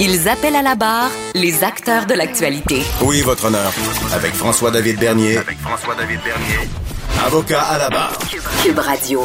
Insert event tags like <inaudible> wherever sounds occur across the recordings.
Ils appellent à la barre les acteurs de l'actualité. Oui, votre honneur. Avec François-David Bernier. Avec François-David Bernier. Avocat à la barre. Cube Radio.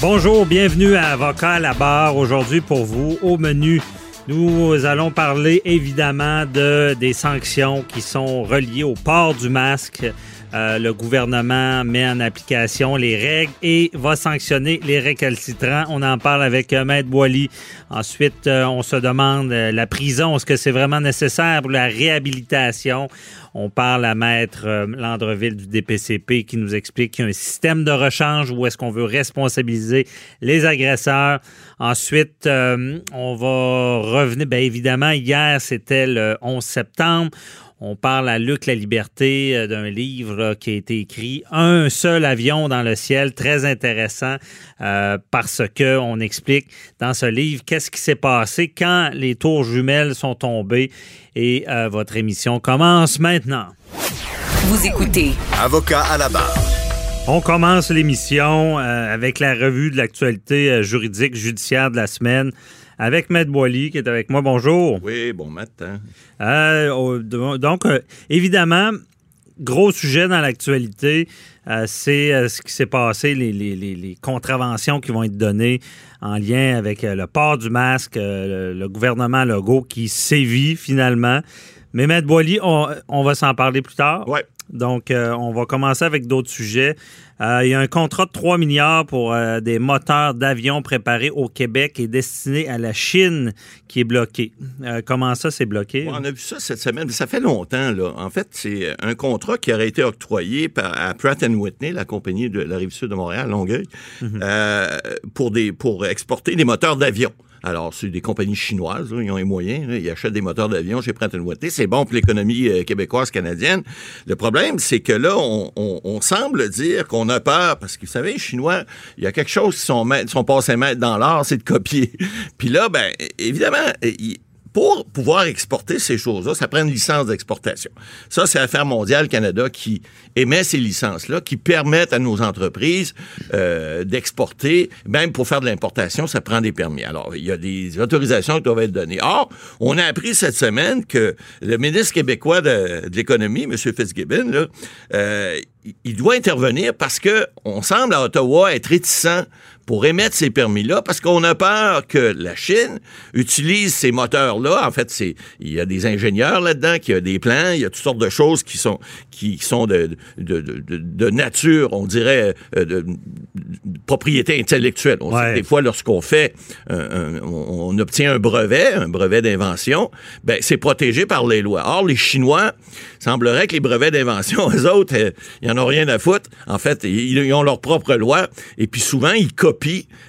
Bonjour, bienvenue à Avocat à la barre. Aujourd'hui pour vous, au menu, nous allons parler évidemment de des sanctions qui sont reliées au port du masque. Euh, le gouvernement met en application les règles et va sanctionner les récalcitrants. On en parle avec euh, Maître Boily. Ensuite, euh, on se demande la prison, est-ce que c'est vraiment nécessaire pour la réhabilitation? On parle à Maître Landreville du DPCP qui nous explique qu'il y a un système de rechange où est-ce qu'on veut responsabiliser les agresseurs. Ensuite, on va revenir, bien évidemment, hier, c'était le 11 septembre. On parle à Luc La Liberté euh, d'un livre qui a été écrit Un seul avion dans le ciel, très intéressant euh, parce que on explique dans ce livre qu'est-ce qui s'est passé quand les tours jumelles sont tombées et euh, votre émission commence maintenant. Vous écoutez Avocat à la barre. On commence l'émission euh, avec la revue de l'actualité euh, juridique judiciaire de la semaine avec Maître Boily qui est avec moi. Bonjour. Oui, bon matin. Euh, oh, donc, euh, évidemment, gros sujet dans l'actualité, euh, c'est ce qui s'est passé, les, les- les- les contraventions qui vont être données en lien avec le port du masque, le, le gouvernement Legault qui sévit finalement. Mais Maître Boily, on, on va s'en parler plus tard. Ouais. Donc, euh, on va commencer avec d'autres sujets. Euh, il y a un contrat de 3 milliards pour euh, des moteurs d'avions préparés au Québec et destinés à la Chine qui est bloqué. Comment ça, c'est bloqué? Ouais, on a vu ça cette semaine, mais ça fait longtemps. Là. En fait, c'est un contrat qui aurait été octroyé par, à Pratt Whitney, la compagnie de la rive sud de Montréal, Longueuil, euh, pour, des, pour exporter des moteurs d'avion. Alors, c'est des compagnies chinoises, là, ils ont les moyens, là, ils achètent des moteurs d'avion chez Pratt Whitney. C'est bon pour l'économie euh, québécoise, canadienne. Le problème, c'est que là, on, semble dire qu'on a peur, parce que vous savez, les Chinois, il y a quelque chose qui sont, sont passés maîtres dans l'art, c'est de copier. <laughs> Puis là, ben, évidemment, il- pour pouvoir exporter ces choses-là, ça prend une licence d'exportation. Ça, c'est Affaires mondiales Canada qui émet ces licences-là, qui permettent à nos entreprises euh, d'exporter. Même pour faire de l'importation, ça prend des permis. Alors, il y a des autorisations qui doivent être données. Or, on a appris cette semaine que le ministre québécois de, de l'économie, M. Fitzgibbon, là, euh, il- doit intervenir parce que on semble à Ottawa être réticent pour émettre ces permis-là parce qu'on a peur que la Chine utilise ces moteurs-là. En fait, c'est il y a des ingénieurs là-dedans, qui a des plans, il y a toutes sortes de choses qui sont qui sont de, de, de, de- nature, on dirait, euh, de, de propriété intellectuelle. On sait Ouais. que des fois, lorsqu'on fait, un- un- on, on obtient un brevet, un brevet d'invention, ben c'est protégé par les lois. Or, les Chinois, semblerait que les brevets d'invention, <laughs> eux autres, euh, ils en ont rien à foutre. En fait, ils, ils ont leur propre loi, et puis souvent, ils copient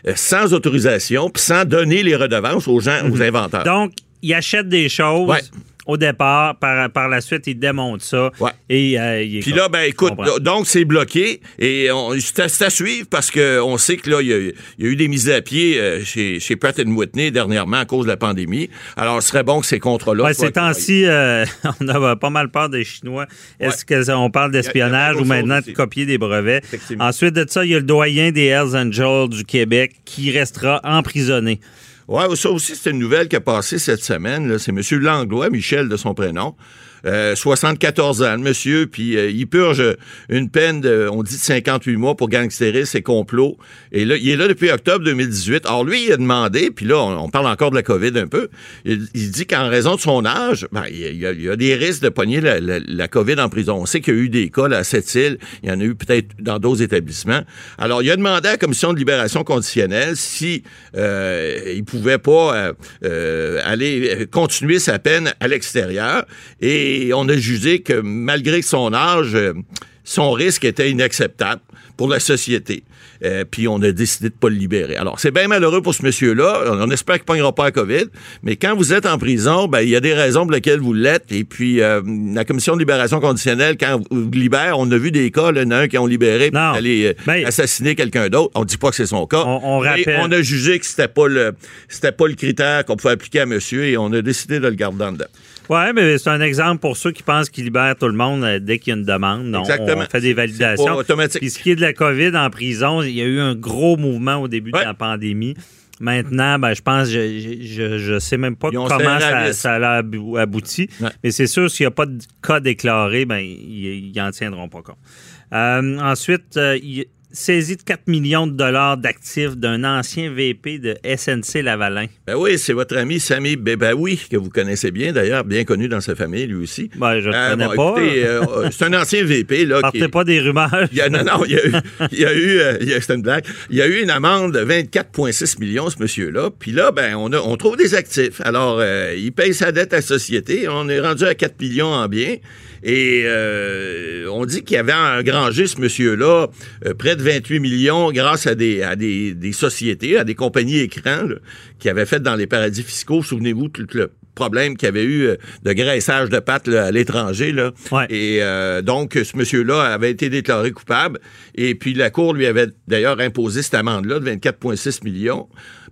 euh, sans autorisation, puis sans donner les redevances aux gens, aux inventeurs. Donc, il achète des choses Ouais. Au départ, par, par la suite, il démonte ça. Ouais. Et euh, il Puis là, ben écoute, donc c'est bloqué et c'est à, suivre parce que on sait que là, il y, a, il y a eu des mises à pied euh, chez, chez Pratt Whitney dernièrement à cause de la pandémie. Alors, ce serait bon que ces contrats-là. Ouais, soient ces temps-ci, euh, <laughs> on a pas mal peur des Chinois. Est-ce qu'on parle d'espionnage ou maintenant de copier des brevets? Ensuite de ça, il y a le doyen des Hells Angels du Québec qui restera emprisonné. Ouais, ça aussi, c'est une nouvelle qui a passé cette semaine. C'est M. Langlois, Michel de son prénom. Euh, 74 ans, le monsieur, puis euh, il purge une peine, de, on dit de 58 mois pour gangstérisme et complot. Et là, il est là depuis octobre 2018. Alors lui, il a demandé, puis là, on, parle encore de la COVID un peu, il, dit qu'en raison de son âge, ben, il, y a, des risques de pogner la, COVID en prison. On sait qu'il y a eu des cas là, à Sept-Îles, il y en a eu peut-être dans d'autres établissements. Alors, il a demandé à la Commission de libération conditionnelle si euh, il pouvait pas euh, euh, aller euh, continuer sa peine à l'extérieur. Et on a jugé que malgré son âge, euh, son risque était inacceptable pour la société. Euh, puis on a décidé de pas le libérer. Alors, c'est bien malheureux pour ce monsieur-là. On, espère qu'il ne pognera pas la COVID. Mais quand vous êtes en prison, ben, il y a des raisons pour lesquelles vous l'êtes. Et puis, euh, la commission de libération conditionnelle, quand vous libère, on a vu des cas, là, il y en a un qui ont libéré pour aller Ben- assassiner quelqu'un d'autre. On dit pas que c'est son cas. On- rappelle- on a jugé que c'était pas le, c'était pas le critère qu'on pouvait appliquer à monsieur et on a décidé de le garder en dedans. Oui, mais c'est un exemple pour ceux qui pensent qu'ils libèrent tout le monde euh, dès qu'il y a une demande. Non, Exactement. On fait des validations. pas automatique. Puis ce qui est de la COVID en prison, il y a eu un gros mouvement au début Ouais. de la pandémie. Maintenant, ben, je pense, je, je, je sais même pas comment ça, ça a abou- abouti. Ouais. Mais c'est sûr, s'il n'y a pas de cas déclaré, ben, ils n'en tiendront pas compte. Euh, ensuite, euh, il saisie de 4 millions de dollars d'actifs d'un ancien VP de SNC Lavalin. Ben oui, c'est votre ami Sami Bebaoui, que vous connaissez bien d'ailleurs, bien connu dans sa famille lui aussi. Ben, je ne Euh, connais bon, pas. écoutez, euh, <laughs> c'est un ancien VP là. Partez qui- pas des rumeurs. Il y a, non, non, il y a eu, il y a eu, euh, il y a- c'était une blague. Il y a eu une amende de 24,6 millions, ce monsieur-là. Puis là, ben, on, a- on trouve des actifs. Alors, euh, il paye sa dette à la société. On est rendu à 4 millions en biens. Et euh, on dit qu'il y avait engrangé, ce monsieur-là, euh, près de 28 millions grâce à des, à des, des sociétés, à des compagnies écrans, qui avaient fait dans les paradis fiscaux. Souvenez-vous, tout le problème qu'il y avait eu euh, de graissage de pattes là, à l'étranger. Là. Ouais. Et euh, donc, ce monsieur-là avait été déclaré coupable. Et puis, la Cour lui avait d'ailleurs imposé cette amende-là de 24,6 millions.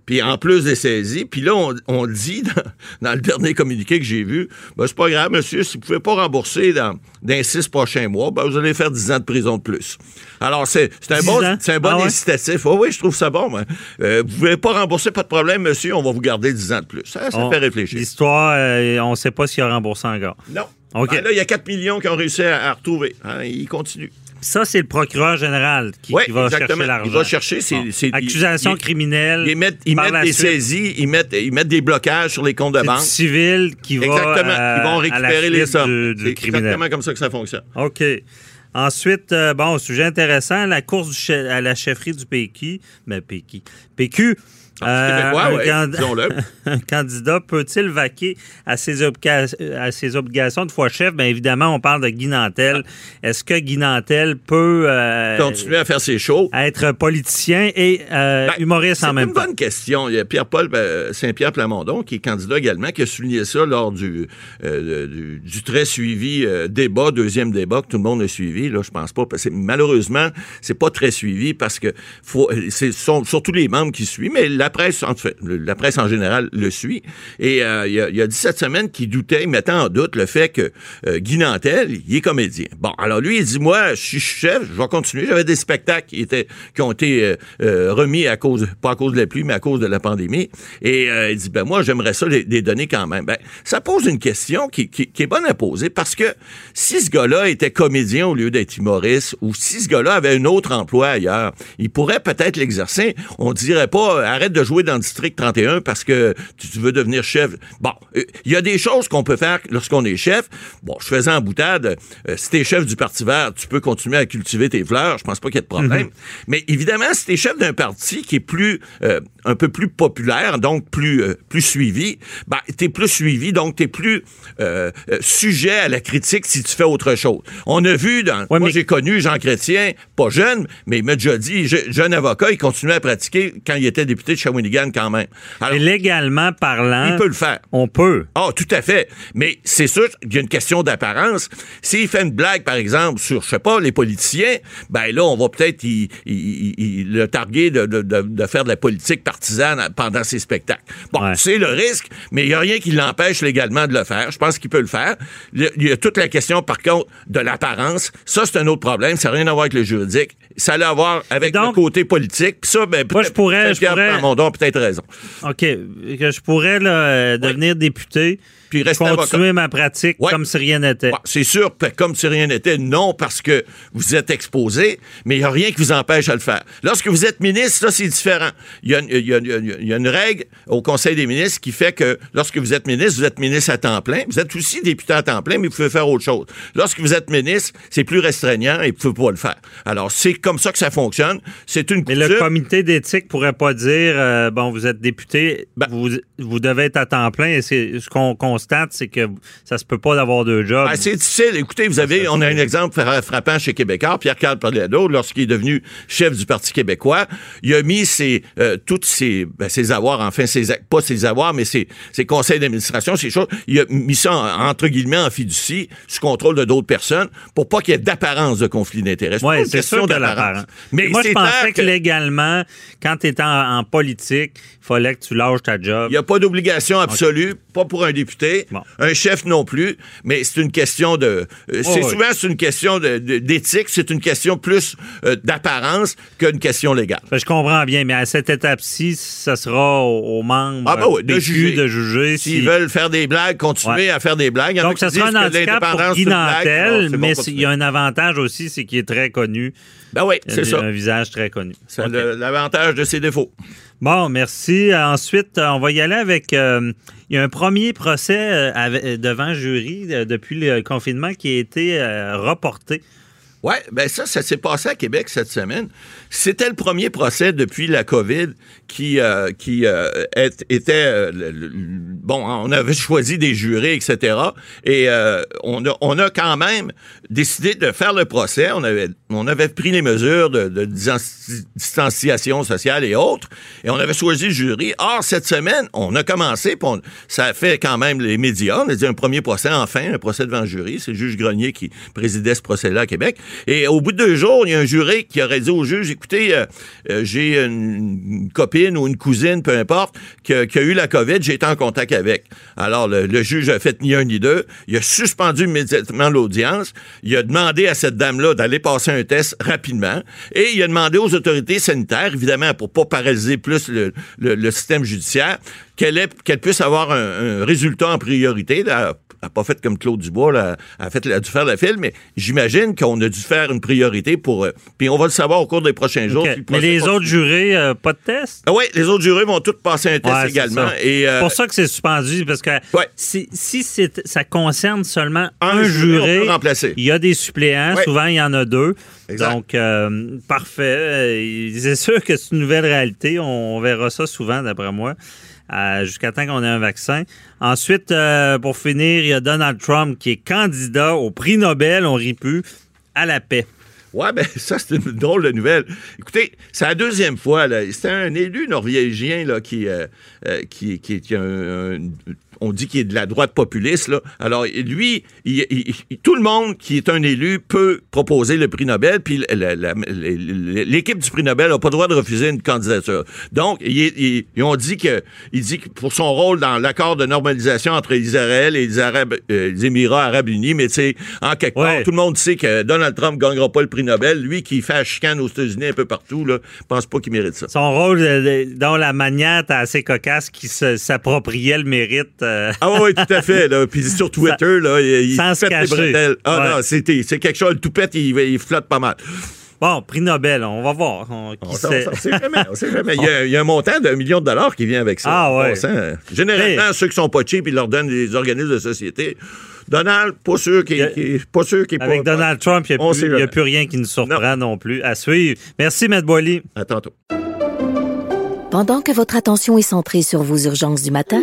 Puis, en plus des saisies. Puis là, on, on dit dans, dans le dernier communiqué que j'ai vu, ben, c'est pas grave, monsieur, si vous pouvez pas rembourser dans, dans les six prochains mois, ben, vous allez faire 10 ans de prison de plus. Alors, c'est c'est un 10 bon, c'est un bon Ah incitatif. Oh, oui, je trouve ça bon. moi. Euh, vous pouvez pas rembourser, pas de problème, monsieur, on va vous garder 10 ans de plus. Ça, ça On- fait réfléchir. L'histoire, euh, on ne sait pas s'il a remboursé encore. Non. OK. Ben là, il y a 4 millions qui ont réussi à, à retrouver. Hein, il continue. Ça, c'est le procureur général qui, Oui, qui va exactement. chercher l'argent. Il va chercher ses- Bon. Accusation il- criminelle. Ils mettent, des saisies, ils mettent, des blocages sur les comptes de C'est banque. civil qui va. Exactement. euh, ils vont récupérer les sommes. C'est exactement comme ça que ça fonctionne. OK. Ensuite, euh, bon, sujet intéressant, la course du à la chefferie du PQ. Mais PQ. PQ. Ah, c'est québécois, un, ouais, <laughs> candidat peut-il vaquer à ses, à ses obligations de fois chef? Bien évidemment, on parle de Guy Nantel. Est-ce que Guy Nantel peut euh, Continuer à faire ses shows? être politicien et euh, Ben, humoriste en C'est même une temps? bonne question. Il y a Pierre-Paul euh, Saint-Pierre Plamondon, qui est candidat également, qui a souligné ça lors du, euh, du, du très suivi euh, débat, deuxième débat que tout le monde a suivi. Là, je pense pas. Parce que malheureusement, c'est pas très suivi parce que faut, c'est sont surtout les membres qui suivent, mais la la presse en général le suit. Et euh, il, il a dit cette semaine qu'il doutait, il mettait en doute le fait que euh, Guy Nantel, il est comédien. Bon, alors lui, il dit moi, je suis chef, je vais continuer. J'avais des spectacles qui étaient qui ont été euh, euh, remis à cause, pas à cause de la pluie, mais à cause de la pandémie. Et il dit ben moi, j'aimerais ça les, les donner quand même. Ben, ça pose une question qui, est bonne à poser parce que si ce gars-là était comédien au lieu d'être humoriste, ou si ce gars-là avait un autre emploi ailleurs, il pourrait peut-être l'exercer. On dirait pas arrête de jouer dans le district 31 parce que tu, veux devenir chef. Bon, euh, il y a des choses qu'on peut faire lorsqu'on est chef. Bon, je faisais en boutade, euh, si t'es chef du Parti vert, tu peux continuer à cultiver tes fleurs. Je pense pas qu'il y ait de problème. Mais évidemment, si t'es chef d'un parti qui est plus euh, un peu plus populaire, donc plus euh, plus suivi, ben t'es plus suivi, donc t'es plus sujet à la critique si tu fais autre chose. On a vu dans Ouais, moi mais- j'ai connu Jean Chrétien, pas jeune, mais il m'a déjà dit je- jeune avocat, il continuait à pratiquer quand il était député de Shawinigan quand même. Alors, Et légalement parlant, il peut le faire. on peut. Ah, tout à fait. Mais c'est sûr qu'il y a une question d'apparence. S'il fait une blague, par exemple, sur, je sais pas, les politiciens, ben là, on va peut-être le targuer de, de- de- de faire de la politique partisane pendant ses spectacles. Bon, Ouais. c'est le risque, mais il n'y a rien qui l'empêche légalement de le faire. Je pense qu'il peut le faire. Il y a toute la question, par contre, de l'apparence. Ça, c'est un autre problème. Ça n'a rien à voir avec le juridique. Ça a à voir avec Donc- le côté politique. Puis ça, ben, Moi, je pourrais, je pourrais, Plamondon peut-être raison. OK. Que je pourrais euh, devenir député, Puis rester continuer avocat. ma pratique Ouais. comme si rien n'était. C'est sûr, comme si rien n'était, non, parce que vous êtes exposé, mais il n'y a rien qui vous empêche de le faire. Lorsque vous êtes ministre, là, c'est différent. Il y, a, une- il y a- il y a- il y a une règle au Conseil des ministres qui fait que lorsque vous êtes ministre, vous êtes ministre à temps plein. Vous êtes aussi député à temps plein, mais vous pouvez faire autre chose. Lorsque vous êtes ministre, c'est plus restreignant et vous ne pouvez pas le faire. Alors, c'est comme ça que ça fonctionne. C'est une Mais le comité d'éthique pourrait pas dire euh, bon, vous êtes député, Ben- vous, vous devez être à temps plein. Et c'est ce qu'on constate, c'est que ça se peut pas d'avoir deux jobs. Ah, c'est difficile. Écoutez, vous avez, on a un exemple fra- frappant chez Québécois, Pierre-Carl Pallado, lorsqu'il est devenu chef du Parti québécois, il a mis ses, euh, toutes ses, ben, ses avoirs, enfin, ses, pas ses avoirs, mais ses, ses conseils d'administration, ces choses, il a mis ça, en- entre guillemets, en fiducie, sous contrôle de d'autres personnes, pour pas qu'il y ait d'apparence de conflit d'intérêt. Oui, c'est sûr d'apparence. l'apparence. Mais moi, je pensais que, légalement, quand tu étais en, en politique, il fallait que tu lâches ta job. Il n'y a pas d'obligation absolue, pas pour un député, Bon. un chef non plus, mais c'est une question de. euh, c'est oui. souvent c'est une question d'éthique, c'est une question plus euh, d'apparence qu'une question légale. Ben, Je comprends bien, mais à cette étape-ci, ça sera aux, aux membres Ah, ben oui, de juger. de juger S'ils si- veulent faire des blagues, continuer Ouais. à faire des blagues. Donc, ça sera un handicap pour Guy. Nantel, bon, mais il y a un avantage aussi, c'est qu'il est très connu. Ben oui, c'est ça. Un visage très connu. C'est OK. le- l'avantage de ses défauts. Bon, merci. Ensuite, euh, on va y aller avec. euh, il y a un premier procès euh, devant jury euh, depuis le confinement qui a été reporté. Oui, ben ça, ça s'est passé à Québec cette semaine. C'était le premier procès depuis la COVID qui, euh, qui euh, est- était... euh, le- bon, on avait <laughs> choisi des jurés, etc. Et euh, on, a, on a quand même décidé de faire le procès. On avait, on avait pris les mesures de, de distanciation sociale et autres. Et on avait choisi le jury. Or, cette semaine, on a commencé, ça a fait quand même les médias. On a dit un premier procès, enfin, un procès devant le jury. C'est le juge Grenier qui présidait ce procès-là à Québec. Et au bout de deux jours, il y a un juré qui aurait dit au juge, écoutez, euh, euh, j'ai une, copine ou une cousine, peu importe, qui qui a eu la COVID, j'ai été en contact avec. Alors, le, juge a fait ni un ni deux. Il a suspendu immédiatement l'audience. Il a demandé à cette dame-là d'aller passer un test rapidement. Et il a demandé aux autorités sanitaires, évidemment, pour pas paralyser plus le système judiciaire, qu'elle puisse avoir un, un résultat en priorité. Là, elle n'a pas fait comme Claude Dubois, là, elle a, fait, elle a dû faire la file, mais j'imagine qu'on a dû faire une priorité pour... euh, puis on va le savoir au cours des prochains jours. OK. si le Mais les autres jurés, euh, pas de test? Ah oui, les autres jurés vont tous passer un test Ouais, c'est également. Et, euh, C'est pour ça que c'est suspendu, parce que Ouais. si, si c'est- ça concerne seulement un, Un juré, il y a des suppléants, Ouais. souvent il y en a deux. Exact. Donc, parfait. C'est sûr que c'est une nouvelle réalité. On verra ça souvent, d'après moi, jusqu'à temps qu'on ait un vaccin. Ensuite, euh, pour finir, il y a Donald Trump qui est candidat au prix Nobel, on rit plus, à la paix. Ouais, ben ça, c'est une drôle de nouvelle. Écoutez, c'est la deuxième fois. C'était un élu norvégien là, qui, euh, euh, qui, qui, a un- on dit qu'il est de la droite populiste. Là. Alors, lui, il- il- il- tout le monde qui est un élu peut proposer le prix Nobel, puis l'équipe du prix Nobel n'a pas le droit de refuser une candidature. Donc, ils ont dit que, il dit que pour son rôle dans l'accord de normalisation entre Israël et les, Arabes, euh, les Émirats arabes unis, mais tu sais, en quelque Ouais. part, tout le monde sait que Donald Trump ne gagnera pas le prix Nobel. Lui qui fait la chicane aux États-Unis un peu partout, là, pense pas qu'il mérite ça. Son rôle, euh, dans la manière assez cocasse, qui s'appropriait le mérite. Euh, Ah oui, tout à fait. Là. Puis sur <laughs> Twitter, là, il, il Sans se pète les cacher. bretelles. Ah Ouais. non, c'était- c'est quelque chose. Le toupette, il, il flotte pas mal. Bon, prix Nobel, on va voir. On- qui On sait. sait- on sait jamais. on sait jamais. <laughs> Il, y a, il y a un montant d'un million de dollars qui vient avec ça. Ah ouais. Généralement, ceux qui sont pas cheap, ils leur donnent des organismes de société. Donald, pas sûr qu'il qu'il- pas sûr qu'il est Avec pas- Donald Trump, il n'y a, sait plus- il y a plus rien qui nous surprend non, plus à suivre. Merci, Matt Boily. À tantôt. Pendant que votre attention est centrée sur vos urgences du matin,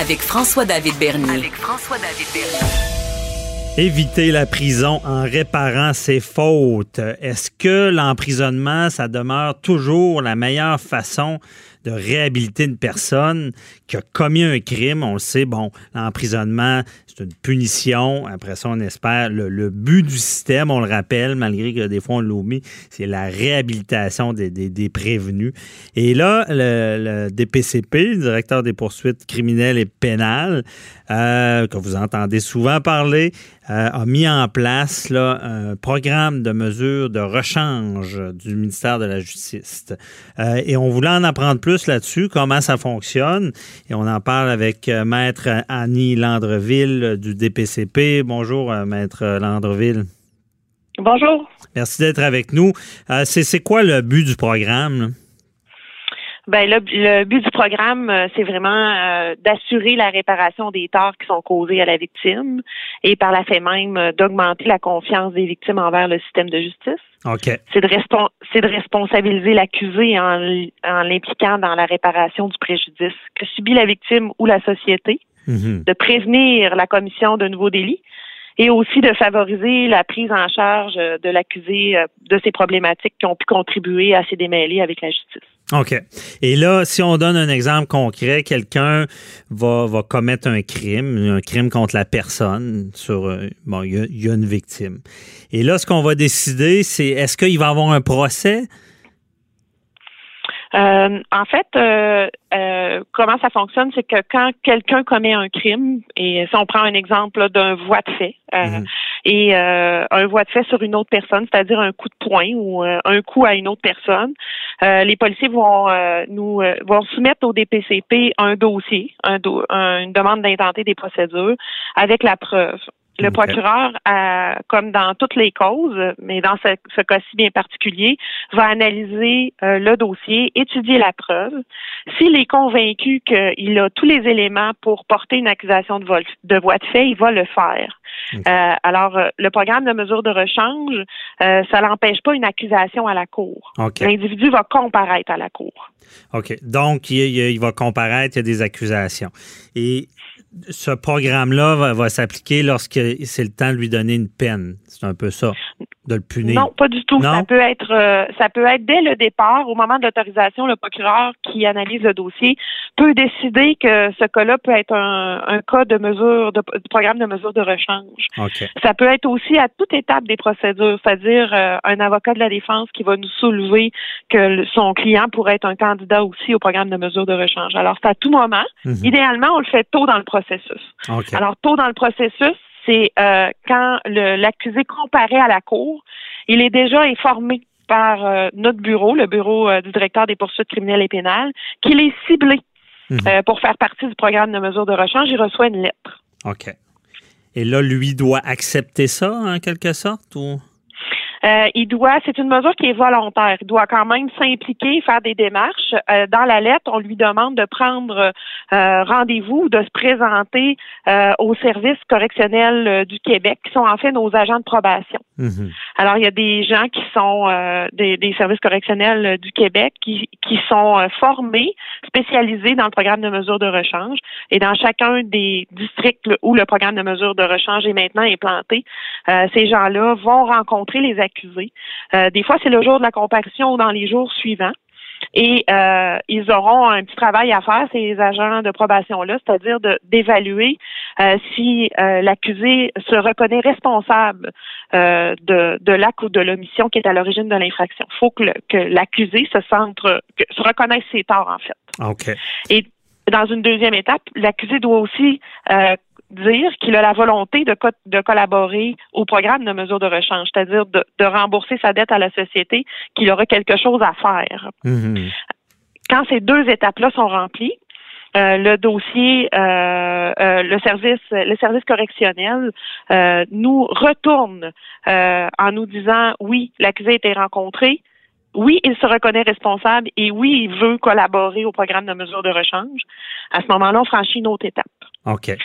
Avec François-David Bernier. Avec François-David Bernier. Éviter la prison en réparant ses fautes. Est-ce que l'emprisonnement, ça demeure toujours la meilleure façon de réhabiliter une personne qui a commis un crime. On le sait, bon, l'emprisonnement, c'est une punition. Après ça, on espère. Le, but du système, on le rappelle, malgré que des fois on l'oublie, c'est la réhabilitation des, prévenus. Et là, le, le, DPCP, le directeur des poursuites criminelles et pénales, euh, que vous entendez souvent parler, euh, a mis en place là, un programme de mesures de rechange du ministère de la Justice. Euh, et on voulait en apprendre plus là-dessus, comment ça fonctionne. Et on en parle avec Maître Annie Landreville du DPCP. Bonjour, Maître Landreville. Bonjour. Merci d'être avec nous. c'est quoi le but du programme? Ben le, le, but du programme, euh, c'est vraiment euh, d'assurer la réparation des torts qui sont causés à la victime et par la fait même euh, d'augmenter la confiance des victimes envers le système de justice. Okay. C'est de, de responsabiliser l'accusé en, en l'impliquant dans la réparation du préjudice que subit la victime ou la société, mm-hmm. de prévenir la commission de nouveaux délits et aussi de favoriser la prise en charge de l'accusé de ces problématiques qui ont pu contribuer à ses démêlés avec la justice. OK. Et là, si on donne un exemple concret, quelqu'un va, va commettre un crime, un crime contre la personne, sur euh, bon, il y, a une victime. Et là, ce qu'on va décider, c'est est-ce qu'il va avoir un procès? Euh, en fait, euh, euh, comment ça fonctionne, c'est que quand quelqu'un commet un crime, et si on prend un exemple d'un voie de fait, Mhm. et un voie de fait sur une autre personne, c'est-à-dire un coup de poing ou un coup à une autre personne, les policiers vont nous vont soumettre au DPCP un dossier, un une demande d'intenter des procédures avec la preuve. Le procureur, comme dans toutes les causes, mais dans ce, cas-ci bien particulier, va analyser euh, le dossier, étudier la preuve. S'il est convaincu qu'il a tous les éléments pour porter une accusation de, vol, de voie de fait, il va le faire. Euh, alors, euh, le programme de mesure de rechange, ça n'empêche pas une accusation à la cour. L'individu va comparaître à la cour. OK. Donc, il, il, va comparaître, il y a des accusations. Et ce programme-là va, s'appliquer lorsque c'est le temps de lui donner une peine. C'est un peu ça, de le punir. Non, pas du tout. Ça peut être, euh, ça peut être dès le départ, au moment de l'autorisation, le procureur qui analyse le dossier peut décider que ce cas-là peut être un, cas de mesure, de, programme de mesure de rechange. Ça peut être aussi à toute étape des procédures, c'est-à-dire euh, un avocat de la défense qui va nous soulever que son client pourrait être un candidat aussi au programme de mesure de rechange. Alors, c'est à tout moment. Mhm. Idéalement, on le fait tôt dans le processus alors, tôt dans le processus, c'est euh, quand l'accusé comparaît à la cour, il est déjà informé par euh, notre bureau, le bureau euh, du directeur des poursuites criminelles et pénales, qu'il est ciblé mhm. pour faire partie du programme de mesure de rechange. Il reçoit une lettre. OK. Et là, lui doit accepter ça en quelque sorte ou? Euh, il doit, c'est une mesure qui est volontaire. Il doit quand même s'impliquer, faire des démarches. Euh, dans la lettre, on lui demande de prendre euh, rendez-vous, de se présenter au service correctionnel du Québec, qui sont en fait nos agents de probation. Mm-hmm. Alors, il y a des gens qui sont des, des, services correctionnels du Québec qui, qui sont formés, spécialisés dans le programme de mesure de rechange. Et dans chacun des districts où le programme de mesure de rechange est maintenant implanté, ces gens-là vont rencontrer les accusés. Euh, des fois, c'est le jour de la comparution ou dans les jours suivants. Et euh, ils auront un petit travail à faire, ces agents de probation-là, c'est-à-dire d'évaluer euh, si l'accusé se reconnaît responsable de, de l'acte ou de l'omission qui est à l'origine de l'infraction. Il faut que l'accusé se centre, se reconnaisse ses torts, en fait. OK. Et dans une deuxième étape, l'accusé doit aussi dire qu'il a la volonté de, de collaborer au programme de mesure de rechange, c'est-à-dire de, rembourser sa dette à la société, qu'il aura quelque chose à faire. Mm-hmm. Quand ces deux étapes-là sont remplies, euh, le dossier, euh, euh, le service, le service correctionnel nous retourne en nous disant oui, l'accusé a été rencontré, oui, il se reconnaît responsable et oui, il veut collaborer au programme de mesure de rechange. À ce moment-là, on franchit une autre étape. OK.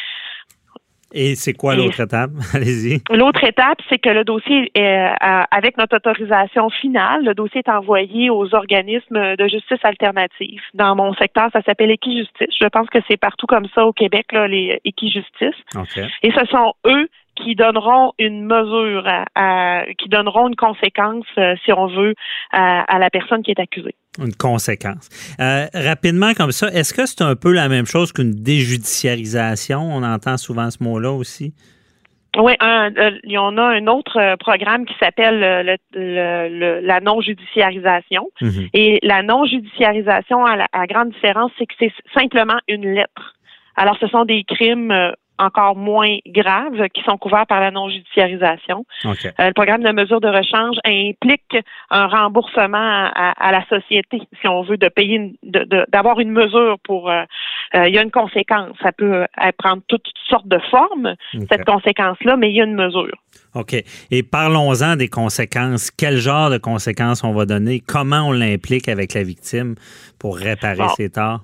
Et c'est quoi l'autre étape? <laughs> Allez-y. L'autre étape, c'est que le dossier, est, euh, avec notre autorisation finale, le dossier est envoyé aux organismes de justice alternative. Dans mon secteur, ça s'appelle Équijustice. Je pense que c'est partout comme ça au Québec, là, les Équijustice. OK. Et ce sont eux qui donneront une mesure, à, qui donneront une conséquence, euh, si on veut, à, à, la personne qui est accusée. Une conséquence. Euh, rapidement comme ça, est-ce que c'est un peu la même chose qu'une déjudiciarisation? On entend souvent ce mot-là aussi. Oui, un, euh, il y en a un autre programme qui s'appelle le, le, la non-judiciarisation. Mhm. Et la non-judiciarisation, à la grande différence, c'est que c'est simplement une lettre. Alors, ce sont des crimes encore moins graves qui sont couverts par la non-judiciarisation. Euh, le programme de mesure de rechange implique un remboursement à, la société, si on veut, de payer, d'avoir une mesure pour. Euh, euh, il y a une conséquence. Ça peut prendre toutes sortes de formes, cette conséquence-là, mais il y a une mesure. OK. Et parlons-en des conséquences. Quel genre de conséquences on va donner? Comment on l'implique avec la victime pour réparer ses torts?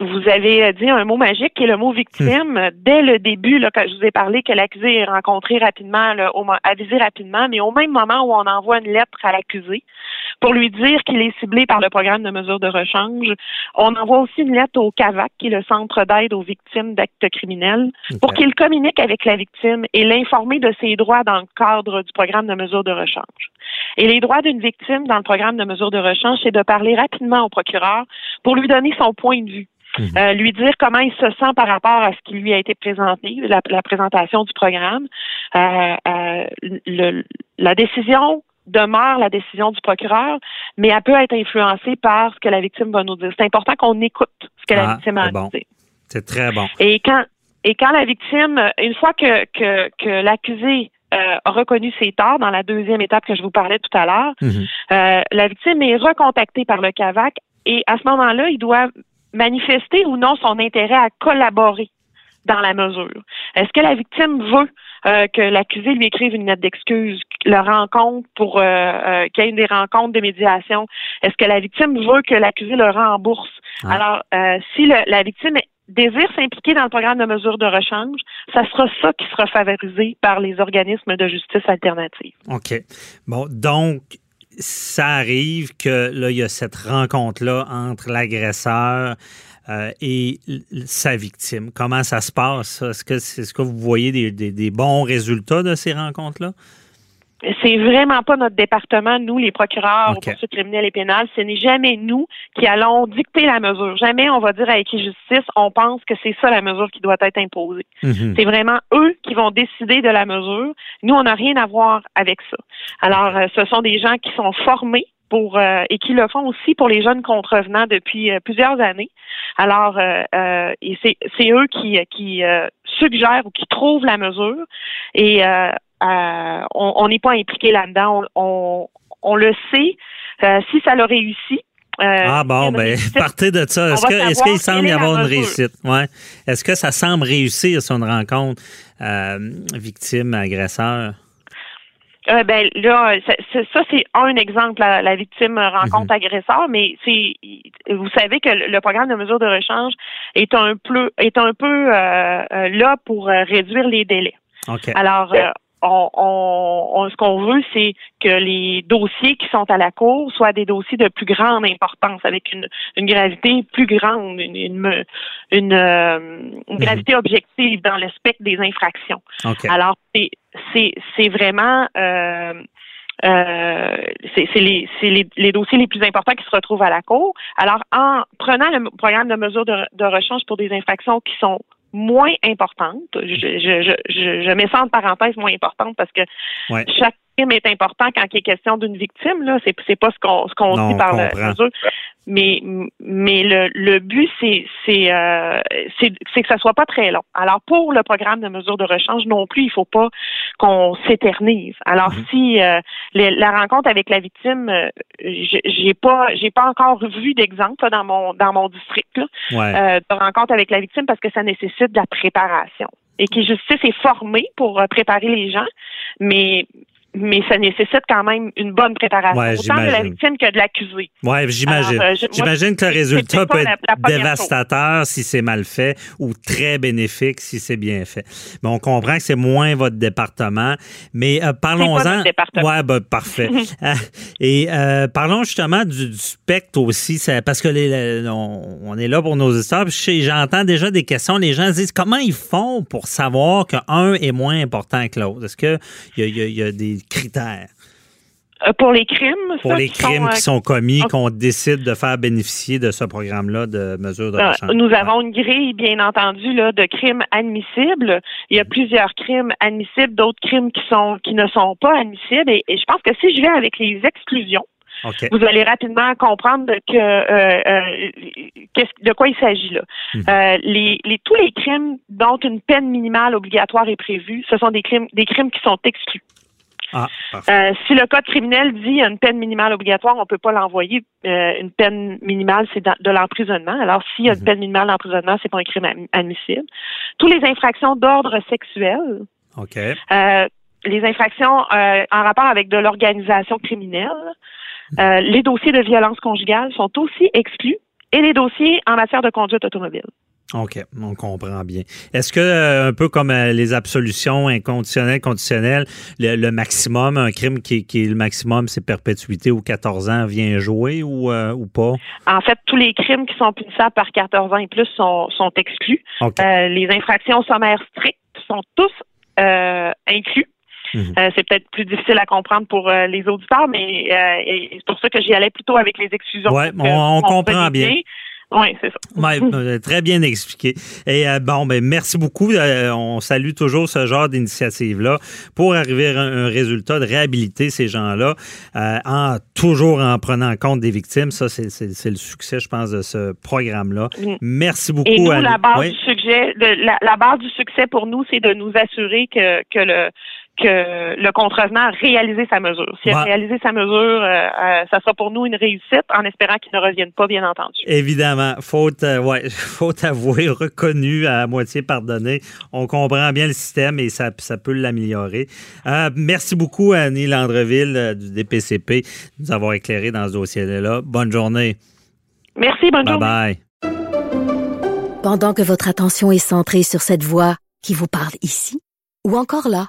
Vous avez euh, dit un mot magique qui est le mot victime. Hmm. Dès le début, là, quand je vous ai parlé que l'accusé est rencontré rapidement, là, au, avisé rapidement, mais au même moment où on envoie une lettre à l'accusé pour lui dire qu'il est ciblé par le programme de mesure de rechange, on envoie aussi une lettre au CAVAC, qui est le Centre d'aide aux victimes d'actes criminels, pour qu'il communique avec la victime et l'informer de ses droits dans le cadre du programme de mesure de rechange. Et les droits d'une victime dans le programme de mesure de rechange, c'est de parler rapidement au procureur pour lui donner son point de vue Mhm. Euh, lui dire comment il se sent par rapport à ce qui lui a été présenté, la, présentation du programme. Euh, euh, la décision demeure la décision du procureur, mais elle peut être influencée par ce que la victime va nous dire. C'est important qu'on écoute ce que la ah, victime a à dire. C'est très bon. Et quand et quand la victime, une fois que que, que l'accusé a reconnu ses torts dans la deuxième étape que je vous parlais tout à l'heure, mhm. la victime est recontactée par le CAVAC et à ce moment-là, il doit manifester ou non son intérêt à collaborer dans la mesure. Est-ce que la victime veut euh, que l'accusé lui écrive une lettre d'excuse, le rencontre pour euh, euh, qu'il y ait des rencontres de médiation? Est-ce que la victime veut que l'accusé le rembourse? Alors, si la victime désire s'impliquer dans le programme de mesure de rechange, ça sera ça qui sera favorisé par les organismes de justice alternative. OK. Bon, donc, ça arrive que là, il y a cette rencontre-là entre l'agresseur euh, et sa victime. Comment ça se passe? Est-ce que, est -ce que vous voyez des, des bons résultats de ces rencontres-là? C'est vraiment pas notre département, nous, les procureurs okay. poursuites criminelles et pénales. Ce n'est jamais nous qui allons dicter la mesure. Jamais on va dire à justice, on pense que c'est ça la mesure qui doit être imposée. Mhm. C'est vraiment eux qui vont décider de la mesure. Nous, on n'a rien à voir avec ça. Alors, euh, ce sont des gens qui sont formés pour euh, et qui le font aussi pour les jeunes contrevenants depuis euh, plusieurs années. Alors, et c'est eux qui, qui suggèrent ou qui trouvent la mesure et euh, on n'est pas impliqué là-dedans. On, on, le sait. Euh, si ça l'a réussi, euh, ah bon, ben, partez de ça. Est-ce qu'il semble y avoir une réussite? Ouais. Est-ce que ça semble réussir son rencontre victime-agresseur? ben là, ça, c'est un exemple, la, victime rencontre mhm. agresseur, mais c'est vous savez que le programme de mesure de rechange est un peu est un peu là pour réduire les délais. Alors, on, ce qu'on veut, c'est que les dossiers qui sont à la Cour soient des dossiers de plus grande importance, avec une, gravité plus grande, une, une, euh, mhm. gravité objective dans le spectre des infractions. Alors, c'est vraiment euh, euh, c'est les, les, les, dossiers les plus importants qui se retrouvent à la Cour. Alors, en prenant le programme de mesure de, de rechange pour des infractions qui sont moins importante. Je, je, je, je mets ça en parenthèse moins importante parce que chaque crime est important quand il est question d'une victime. Là, c'est c'est pas ce qu'on ce qu'on dit par le mais mais le, le but c'est c'est euh, c'est que ça soit pas très long. Alors pour le programme de mesures de rechange non plus, il faut pas qu'on s'éternise. Alors mhm. si euh, la rencontre avec la victime, euh, j'ai pas j'ai pas encore vu d'exemple dans mon dans mon district là, euh, de rencontre avec la victime parce que ça nécessite de la préparation et qui justice est formé pour préparer les gens, mais mais ça nécessite quand même une bonne préparation, Ouais, autant de la victime que de l'accusé. Oui, j'imagine. Euh, j'imagine que le résultat peut être la dévastateur si c'est mal fait ou très bénéfique si c'est bien fait. Mais on comprend que c'est moins votre département. Mais euh, parlons-en. Ouais, ben, parfait. Euh, <laughs> Et euh, parlons justement du, du spectre aussi, parce que les, on, on est là pour nos histoires. J'entends déjà des questions. Les gens se disent comment ils font pour savoir qu'un est moins important que l'autre? Est-ce qu'il y, y a des critères? Euh, pour les crimes, pour ça, les qui sont, crimes euh, qui sont commis, qu'on décide de faire bénéficier de ce programme-là de mesures de Euh, rechange. nous avons une grille, bien entendu, là, de crimes admissibles. Il y a plusieurs crimes admissibles, d'autres crimes qui sont qui ne sont pas admissibles. Et, et je pense que si je vais avec les exclusions, vous allez rapidement comprendre que euh, euh, de quoi il s'agit là. Mhm. Euh, les, les- tous les crimes dont une peine minimale obligatoire est prévue, ce sont des crimes des crimes qui sont exclus. Ah. Euh, si le code criminel dit qu'il y a une peine minimale obligatoire, on peut pas l'envoyer. Euh, une peine minimale, c'est de l'emprisonnement. Alors, s'il y a une Mhm. peine minimale d'emprisonnement, c'est pas un crime admissible. Tous les infractions d'ordre sexuel, OK. euh, les infractions en rapport avec de l'organisation criminelle, les dossiers de violence conjugale sont aussi exclus et les dossiers en matière de conduite automobile. OK, on comprend bien. Est-ce que, euh, un peu comme euh, les absolutions inconditionnelles, conditionnelles, le, le maximum, un crime qui, qui est le maximum, c'est perpétuité ou 14 ans, vient jouer ou, euh, ou pas? En fait, tous les crimes qui sont punissables par 14 ans et plus sont, sont exclus. Euh, les infractions sommaires strictes sont tous euh, inclus. Mhm. Euh, c'est peut-être plus difficile à comprendre pour euh, les auditeurs, mais euh, c'est pour ça que j'y allais plutôt avec les exclusions. Que on- on comprend bien. Oui, c'est ça. Ouais, <laughs> euh, très bien expliqué. Et euh, bon, ben merci beaucoup. Euh, on salue toujours ce genre d'initiative-là pour arriver à un, un résultat de réhabiliter ces gens-là, euh, en toujours en prenant compte des victimes. Ça, c'est le succès, je pense, de ce programme-là. Mm. Merci beaucoup. Et nous, la base Oui. du de- la, la base du succès pour nous, c'est de nous assurer que, que le que le contrevenant a réalisé sa mesure. S'il a Ouais. réalisé sa mesure, euh, euh, ça sera pour nous une réussite, en espérant qu'il ne revienne pas, bien entendu. Évidemment, faute, euh, ouais, <laughs> faute avouée, reconnue, à moitié pardonnée. On comprend bien le système et ça, ça peut l'améliorer. Euh, merci beaucoup, Annie Landreville euh, du DPCP, de nous avoir éclairé dans ce dossier-là. Bonne journée. Merci, bonne journée. Bye bye. Pendant que votre attention est centrée sur cette voix qui vous parle ici, ou encore là,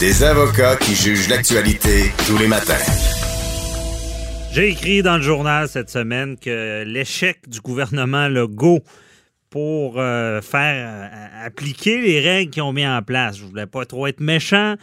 Des avocats qui jugent l'actualité tous les matins. J'ai écrit dans le journal cette semaine que l'échec du gouvernement Legault pour euh, faire euh, appliquer les règles qu'ils ont mis en place. Je voulais pas trop être méchant.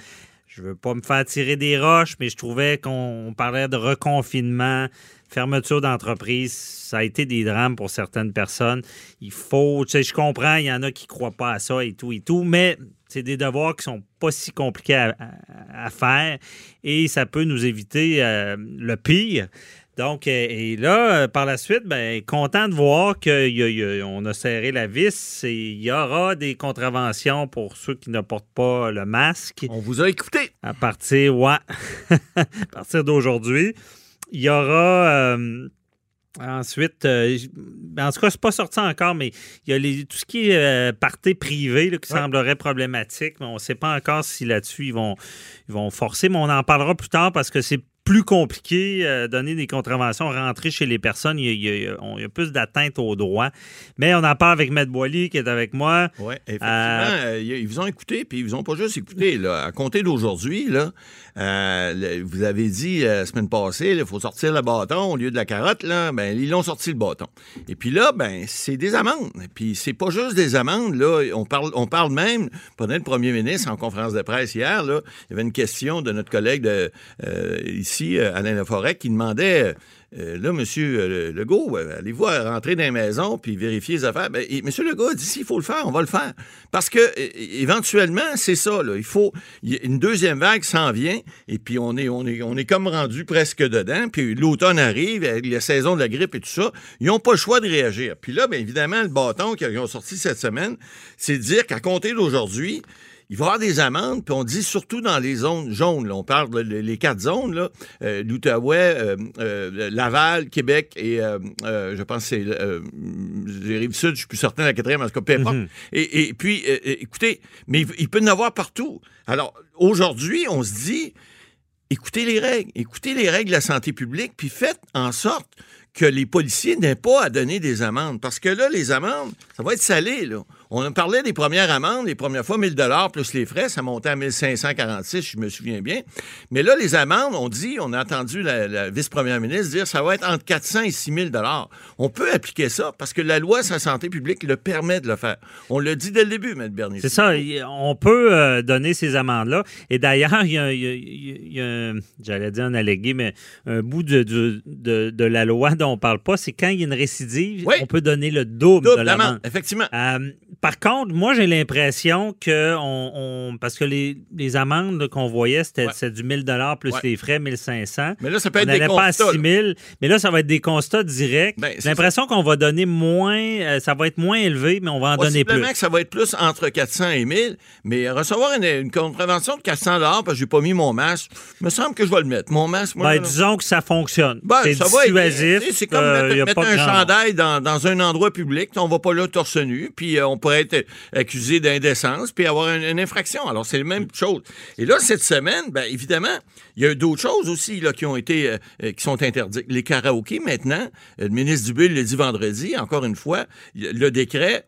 Je veux pas me faire tirer des roches, mais je trouvais qu'on parlait de reconfinement, fermeture d'entreprise. Ça a été des drames pour certaines personnes. Il faut, tu sais, je comprends, il y en a qui croient pas à ça et tout et tout, mais c'est des devoirs qui sont pas si compliqués à, à- à faire et ça peut nous éviter euh, le pire. Donc, et là, euh, par la suite, ben, content de voir qu'on a serré la vis et il y aura des contraventions pour ceux qui ne portent pas le masque On vous a écouté. à partir, ouais, <laughs> à partir d'aujourd'hui. Il y aura euh, ensuite, euh, j- en tout cas, c'est pas sorti encore, mais il y a les, tout ce qui est euh, party privé là, qui Ouais. semblerait problématique, mais on ne sait pas encore si là-dessus ils vont, ils vont forcer, mais on en parlera plus tard parce que c'est plus compliqué, euh, donner des contraventions, rentrer chez les personnes, il y a, il y a- on- il y a plus d'atteinte aux droits. Mais on en parle avec Maître Boily qui est avec moi. Oui, effectivement. euh, ils vous ont écouté, puis ils vous ont pas juste écouté. Là. À compter d'aujourd'hui, là, euh, vous avez dit euh, la semaine passée, il faut sortir le bâton au lieu de la carotte. Là, ben, ils l'ont sorti le bâton. Et puis là, ben, c'est des amendes. Et puis c'est pas juste des amendes. Là, on parle, on parle même, pendant le premier ministre en conférence de presse hier, là, il y avait une question de notre collègue de, euh, ici euh, Alain Laforêt, qui demandait euh, là, monsieur euh, Legault, euh, allez-vous rentrer dans la maison puis vérifier les affaires? Ben, et monsieur Legault a dit s'il faut le faire, on va le faire. Parce que éventuellement, c'est ça. Là, il faut. une deuxième vague s'en vient et puis on est, on est, on est comme rendu presque dedans. Puis l'automne arrive, avec la saison de la grippe et tout ça. Ils n'ont pas le choix de réagir. Puis là, bien évidemment, le bâton qu'ils ont sorti cette semaine, c'est de dire qu'à compter d'aujourd'hui, il va y avoir des amendes, puis on dit surtout dans les zones jaunes. là. on parle de les les quatre zones, là, euh, l'Outaouais, euh, euh, Laval, Québec et je pense que c'est les Rives-Sud, je suis plus certain de la quatrième, en tout cas, peu importe. et, et puis, écoutez, mais il, il peut y en avoir partout. Alors, aujourd'hui, on se dit, écoutez les règles, écoutez les règles de la santé publique, puis faites en sorte que les policiers n'aient pas à donner des amendes. Parce que là, les amendes, ça va être salé, là. On a parlé des premières amendes, les premières fois 1000 dollars plus les frais, ça montait à 1546, je me souviens bien. Mais là, les amendes, on dit, on a entendu la, la vice-première ministre dire, ça va être entre 400 et 6000 dollars. On peut appliquer ça parce que la loi sur la santé publique le permet de le faire. On l'a dit dès le début, M. Bernier. C'est ça, on peut euh, donner ces amendes-là. Et d'ailleurs, il y a, a- j'allais dire un allégué, mais un bout de, de, de- de la loi dont on parle pas, c'est quand il y a une récidive, Oui. on peut donner le double, Double de l'amende. effectivement. Euh, par contre, moi, j'ai l'impression que on, on- parce que les, les amendes qu'on voyait, c'était Ouais. du 1000 plus Ouais. les frais, 1500. Mais là, ça peut On être des n'allait pas à constats. là. 6000, mais là, ça va être des constats directs. Ben, l'impression qu'on va donner moins, euh, ça va être moins élevé, mais on va en donner plus. Que ça va être plus entre 400 et 1000, mais recevoir une, une contravention de 400 parce que j'ai pas mis mon masque, me semble que je vais le mettre. Mon masque, moi, Ben, là- disons que ça fonctionne. Ben, c'est dissuasif. C'est comme euh, mettre, un grand- chandail dans, dans un endroit public. On va pas là torse nu, puis euh, on pourrait être accusé d'indécence, puis avoir une, infraction. Alors, c'est la même chose. Et là, cette semaine, ben, évidemment, il y a d'autres choses aussi là, qui ont été, euh, euh, qui sont interdites. Les karaokés, maintenant, euh, le ministre Dubé l'a dit vendredi, encore une fois, le décret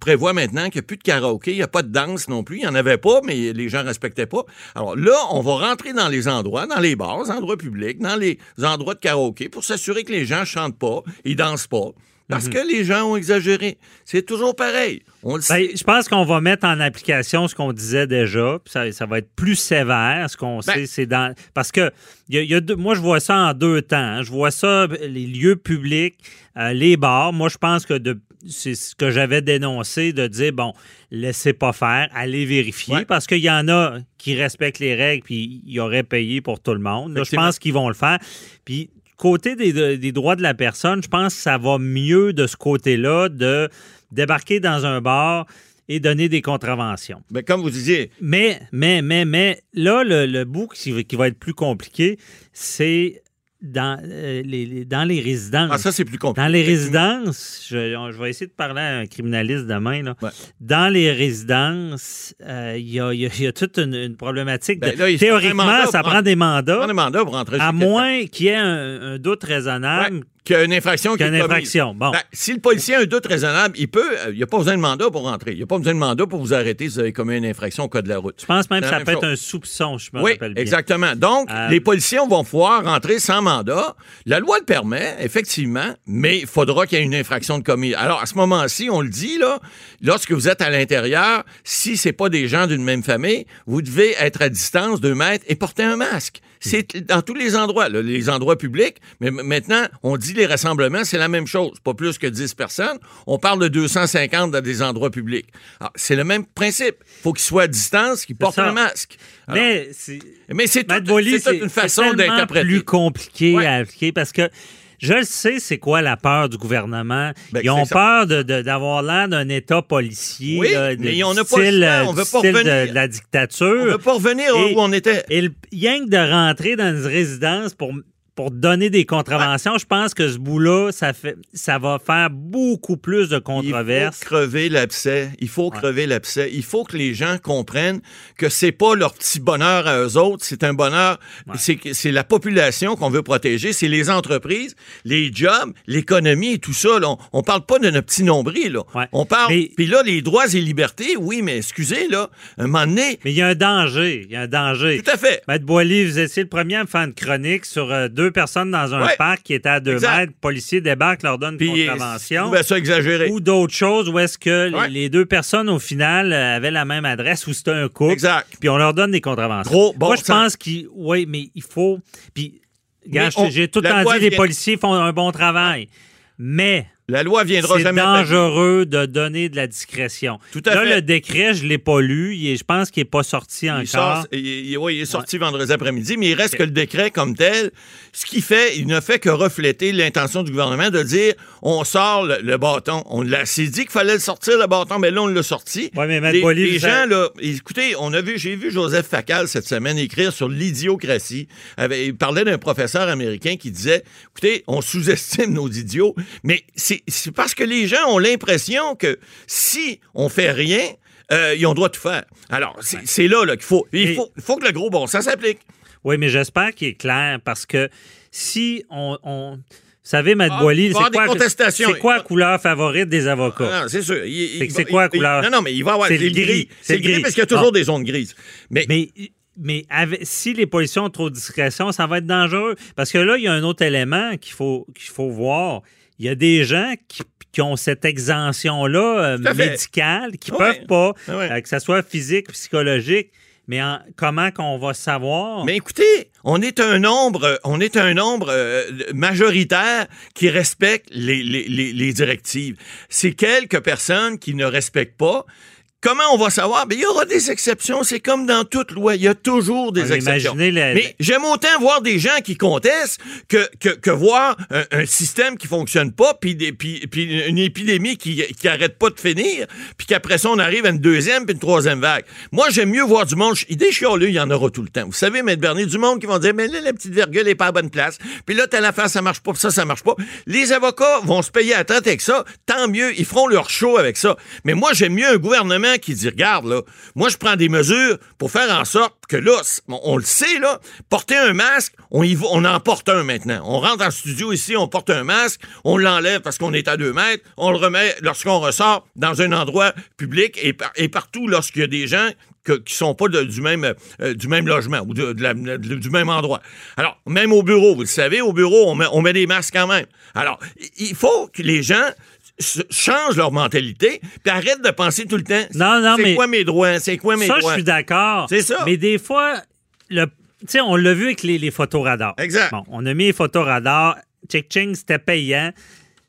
prévoit maintenant qu'il n'y a plus de karaoké, il n'y a pas de danse non plus. Il n'y en avait pas, mais les gens respectaient pas. Alors là, on va rentrer dans les endroits, dans les bars, endroits publics, dans les endroits de karaoké pour s'assurer que les gens chantent pas, ils dansent pas. Parce que les gens ont exagéré. C'est toujours pareil. On le sait. Ben, je pense qu'on va mettre en application ce qu'on disait déjà. puis Ça, ça va être plus sévère. Ce qu'on Ben- sait, c'est dans. Parce que y a- il y a deux- moi, je vois ça en deux temps. hein. Je vois ça, les lieux publics, euh, les bars. Moi, je pense que de- c'est ce que j'avais dénoncé de dire bon, laissez pas faire, allez vérifier. Ouais. Parce qu'il y en a qui respectent les règles puis ils auraient payé pour tout le monde. Là, je pense qu'ils vont le faire. Puis côté des, des droits de la personne, je pense que ça va mieux de ce côté-là de débarquer dans un bar et donner des contraventions. Ben, comme vous disiez, Mais, mais, mais, mais, là, le, le bout qui va être plus compliqué, c'est dans, euh, les, dans les résidences. ah, ça, c'est plus compliqué. Dans les résidences, je, vais essayer de parler à un criminaliste demain. Là. Ouais. Dans les résidences, euh, il y, a, il y a- il y a toute une, une problématique. de- Ben là, théoriquement, ça prend en- des mandats, On a mandat pour rentrer à moins qu'il y ait un, un doute raisonnable Ouais, qu'il y a une infraction qui est une commise. infraction. Bon. Ben, si le policier a un doute raisonnable, il peut, euh, il n'y a pas besoin de mandat pour rentrer. Il n'y a pas besoin de mandat pour vous arrêter si vous avez commis une infraction au code de la route. je pense même que ça peut être un soupçon, je me Oui, rappelle bien. exactement. Donc, Euh, les policiers vont pouvoir rentrer sans mandat. La loi le permet, effectivement, mais il faudra qu'il y ait une infraction de commis. Alors, à ce moment-ci, on le dit, là, lorsque vous êtes à l'intérieur, si c'est pas des gens d'une même famille, vous devez être à distance deux mètres et porter un masque. C'est dans tous les endroits, là, les endroits publics. Mais maintenant, on dit les rassemblements, c'est la même chose. Pas plus que 10 personnes. On parle de 250 dans des endroits publics. Alors, C'est le même principe. faut qu'ils soient à distance, qu'ils portent ça. un masque. Alors, Mais c'est toute, une façon d'interpréter. plus compliqué Ouais. à appliquer parce que je le sais, c'est quoi la peur du gouvernement. Ben, ils ont peur de- de- d'avoir l'air d'un État policier. Oui, là, de- mais on n'a pas le on veut de- revenir. de la On dictature. ne veut pas revenir Et- où on était. Et le, rien que de rentrer dans une résidence pour, pour donner des contraventions, je pense que ce bout-là, ça, fait, ça va faire beaucoup plus de Il controverses. faut crever l'abcès. Il faut Ouais. crever l'abcès. Il faut que les gens comprennent que c'est pas leur petit bonheur à eux autres, c'est un bonheur. C'est que- C'est la population qu'on veut protéger, c'est les entreprises, les jobs, l'économie et tout ça. là. On, on parle pas de notre petit nombril. Là. Ouais. On parle. Mais- Puis là, les droits et libertés, oui, mais excusez là, un moment donné. Mais il y a un danger. Il y a un danger. Tout à fait. Maître Boily, vous étiez le premier à me faire une chronique sur euh, deux deux personnes dans un Ouais. parc qui étaient à deux Exact. mètres, policier débarque, leur donne une contravention. trouvait ça exagéré. Ou d'autres choses où est-ce que les- Ouais. les deux personnes, au final, euh, avaient la même adresse ou c'était un couple. Exact. Puis on leur donne des contraventions. Gros bon Moi, je pense qu'il. Oui, mais il faut. Puis, j'ai tout le temps dit les policiers font un bon travail. Mais. La loi viendra C'est jamais. dangereux de donner de la discrétion. Tout à Là, fait. le décret, je ne l'ai pas lu. Il est- je pense qu'il n'est pas sorti Il, encore. sort- il- il- ouais, il est sorti vendredi après-midi, mais il reste que le décret comme tel, ce qui fait, il ne fait que refléter l'intention du gouvernement de dire on sort le, le bâton. On l'a c'est dit qu'il fallait le sortir le bâton, mais là on l'a sorti. Ouais, mais les, Boily, les gens là, écoutez, on a vu, j'ai vu Joseph Facal cette semaine écrire sur l'idiocratie. Il parlait d'un professeur américain qui disait écoutez, on sous-estime nos idiots, mais c'est c'est parce que les gens ont l'impression que si on fait rien, euh, ils ont le droit de tout faire. Alors, c'est là, là qu'il faut, il faut, que le gros bon sens s'applique. Oui, mais j'espère qu'il est clair parce que si on. on- Vous savez, Maître Ah, Boily, c'est quoi, c'est quoi la couleur favorite des avocats? Ah, c'est sûr. C'est quoi la il- couleur? Non, non, mais il va avoir. C'est le gris. C'est le gris gris. parce qu'il y a toujours Ah. des zones grises. Mais, Mais, mais avec- si les policiers ont trop de discrétion, ça va être dangereux. Parce que là, il y a un autre élément qu'il faut, qu'il faut voir. Il y a des gens qui, qui ont cette exemption-là euh, médicale, qui Ouais. peuvent pas, Ouais. euh, que ce soit physique, psychologique. Mais en- comment qu'on va savoir? mais écoutez, on est un nombre, on est un nombre euh, majoritaire qui respecte les, les- les- les directives. C'est quelques personnes qui ne respectent pas. Comment on va savoir? Ben, il y aura des exceptions. C'est comme dans toute loi. Il y a toujours des exceptions. Mais j'aime autant voir des gens qui contestent que, que, que voir un, un système qui fonctionne pas, puis, des, puis, puis une épidémie qui, qui arrête pas de finir, puis qu'après ça, on arrive à une deuxième puis une troisième vague. Moi, j'aime mieux voir du monde. Chialeux, il y en aura tout le temps. Vous savez, Maître Bernier, du monde qui vont dire, mais là, la petite virgule est pas à bonne place. Puis là, telle affaire, ça marche pas, puis ça, ça marche pas. Les avocats vont se payer à tête avec ça. Tant mieux, ils feront leur show avec ça. Mais moi, j'aime mieux un gouvernement qui dit, regarde, là, moi, je prends des mesures pour faire en sorte que là, on, le sait, là, porter un masque, on, y on en porte un maintenant. On rentre en studio ici, on porte un masque, on l'enlève parce qu'on est à deux mètres, on le remet lorsqu'on ressort dans un endroit public et, par- et partout lorsqu'il y a des gens qui sont pas du, même, euh, du même logement ou du même endroit. Alors, même au bureau, vous le savez, au bureau, on met, on met des masques quand même. Alors, il- faut que les gens changent leur mentalité puis arrêtent de penser tout le temps Non, non, c'est quoi mes droits, c'est quoi mes ça, je droits? suis d'accord. C'est ça. Mais des fois, le, tu sais, on l'a vu avec les, les photos radars. Exact. Bon, on a mis les photos radars. Check-ching, c'était payant.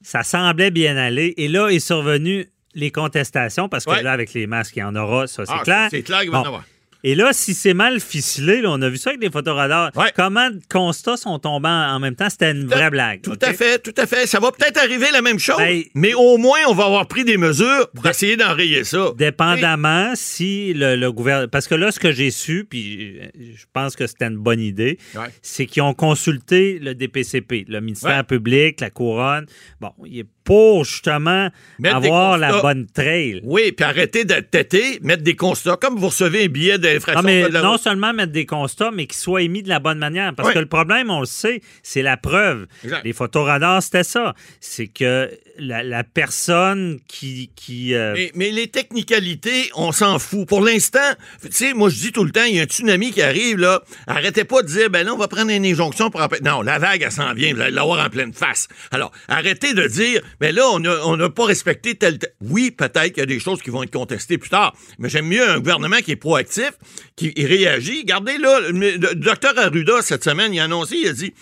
Ça semblait bien aller. Et là, est survenu les contestations parce que Ouais. là, avec les masques, il y en aura, ça, c'est Ah, clair. C'est clair qu'il va en Bon. avoir. Et là, si c'est mal ficelé, là, on a vu ça avec des photos radars. Ouais. Comment de constats sont tombés en même temps? C'était une vraie blague. Tout à fait, tout à fait. Ça va peut-être arriver la même chose, Ben- mais au moins, on va avoir pris des mesures pour essayer d'enrayer ça. Dépendamment si le, le gouvernement. Parce que là, ce que j'ai su, puis euh, je pense que c'était une bonne idée, Ouais. c'est qu'ils ont consulté le DPCP, le ministère Ouais. public, la couronne. Bon, il est pour justement Mettre avoir la bonne trail. Oui, puis arrêter d'être têté, mettre des constats. Comme vous recevez un billet Non, mais de la non route. seulement mettre des constats, mais qu'ils soient émis de la bonne manière. Parce que le problème, on le sait, c'est la preuve. Exact. Les photoradars, c'était ça. C'est que la, personne qui. qui euh, Mais, mais les technicalités, on s'en fout. Pour l'instant, tu sais, moi, je dis tout le temps, il y a un tsunami qui arrive, là. Arrêtez pas de dire, ben là, on va prendre une injonction pour. Non, la vague, elle s'en vient, l'avoir en pleine face. Alors, arrêtez de dire, ben là, on a- on n'a pas respecté tel, Oui, peut-être qu'il y a des choses qui vont être contestées plus tard, mais j'aime mieux un gouvernement qui est proactif, qui réagit. Regardez, là, le docteur Arruda, cette semaine, il a annoncé, il a dit,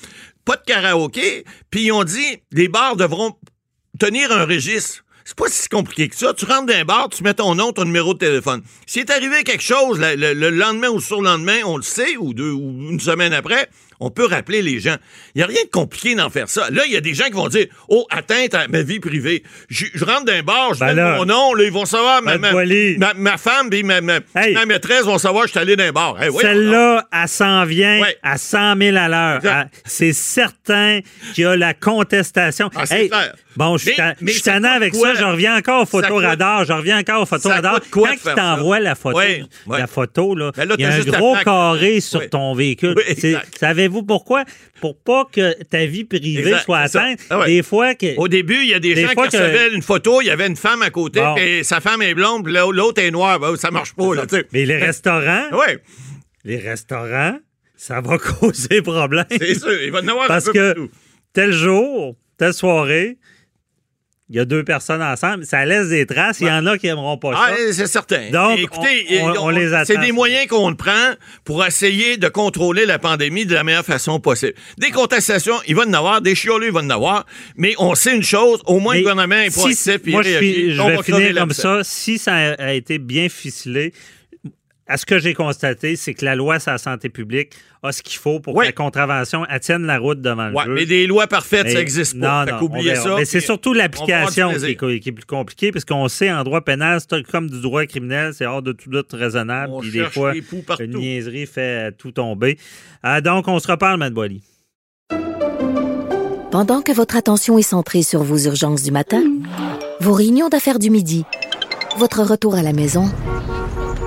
pas de karaoké, puis ils ont dit, les bars devront tenir un registre. C'est pas si compliqué que ça. Tu rentres dans un bar, tu mets ton nom, ton numéro de téléphone. S'il est arrivé quelque chose le, le- le lendemain ou le lendemain, on le sait, ou deux ou une semaine après, on peut rappeler les gens. Il n'y a rien de compliqué d'en faire ça. Là, il y a des gens qui vont dire Oh, atteinte à ma vie privée. Je, je rentre dans un bar, je Ben mets là. mon nom, là, ils vont savoir. Ma, Ben, ma, Boily. ma- ma femme et ma, ma- Hey. ma maîtresse vont savoir que je suis allé dans un bar. Hey. Celle-là, elle s'en vient Ouais. à 100 000 à l'heure. C'est certain qu'il y a la contestation. Ah, clair. Bon, je suis ça tannant avec quoi? ça. Je reviens encore au Ça photoradar. Je reviens encore au photoradar. Quand de il faire t'envoie la photo, la photo là, Ben il y a un gros carré sur ton véhicule. C'est- exact. Savez-vous pourquoi? Pour pas que ta vie privée Exact, soit atteinte. Ah ouais. Des fois que... Au début, il y a des, Des gens qui que- recevaient une photo, il y avait une femme à côté, Bon. et sa femme est blonde, puis l'autre est noire. Ben, ça marche pas, là, tu sais. Mais les restaurants, Ouais. les restaurants, Ça va <laughs> causer problème. C'est sûr, il va en avoir Parce un peu que partout. tel jour, telle soirée, il y a deux personnes ensemble, ça laisse des traces. Il y en a qui aimeront pas Ah, ça. c'est certain. Donc, écoutez, on- on- on les attend. C'est des moyens qu'on prend pour essayer de contrôler la pandémie de la meilleure façon possible. Des contestations, il va en avoir, des chiolus, il va en avoir, mais on sait une chose, au moins Mais le gouvernement est proactif, moi, je, vais finir comme ça. Si ça a été bien ficelé, à ce que j'ai constaté, c'est que la loi sur la santé publique a ce qu'il faut pour Oui. que la contravention tienne la route devant le Ouais, juge. mais des lois parfaites, ça Mais- n'existe pas. Non, non, ça. Mais c'est surtout l'application qui, est- plaisir. qui est plus compliquée, parce qu'on sait en droit pénal, c'est comme du droit criminel, c'est hors de tout doute raisonnable. On Puis des fois, des poux partout. une niaiserie fait tout tomber. Ah, donc, on se reparle, Mme Boily. Pendant que votre attention est centrée sur vos urgences du matin, vos réunions d'affaires du midi, votre retour à la maison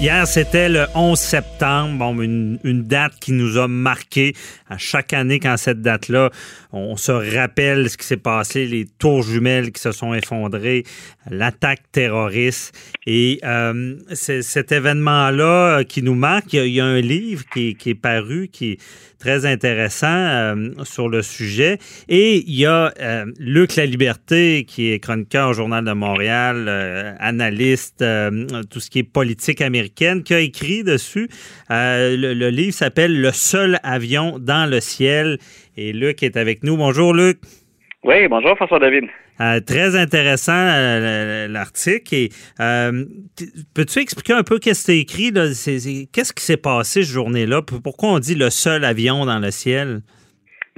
Hier, c'était le 11 septembre, bon, une, date qui nous a marqué à chaque année quand cette date-là, on se rappelle ce qui s'est passé, les tours jumelles qui se sont effondrées, l'attaque terroriste. Et euh, cet événement-là euh, qui nous marque, il y a, un livre qui, est- qui est paru, qui très intéressant euh, sur le sujet. Et il y a euh, Luc La Liberté, qui est chroniqueur au Journal de Montréal, euh, analyste, euh, tout ce qui est politique américaine, qui a écrit dessus. Le, le livre s'appelle Le seul avion dans le ciel. Et Luc est avec nous. Bonjour, Luc. Oui, bonjour François-David. Euh, très intéressant euh, l'article. Euh, peux-tu expliquer un peu qu'est-ce que écrit Qu'est-ce qui s'est passé cette journée-là? Pourquoi on dit le seul avion dans le ciel?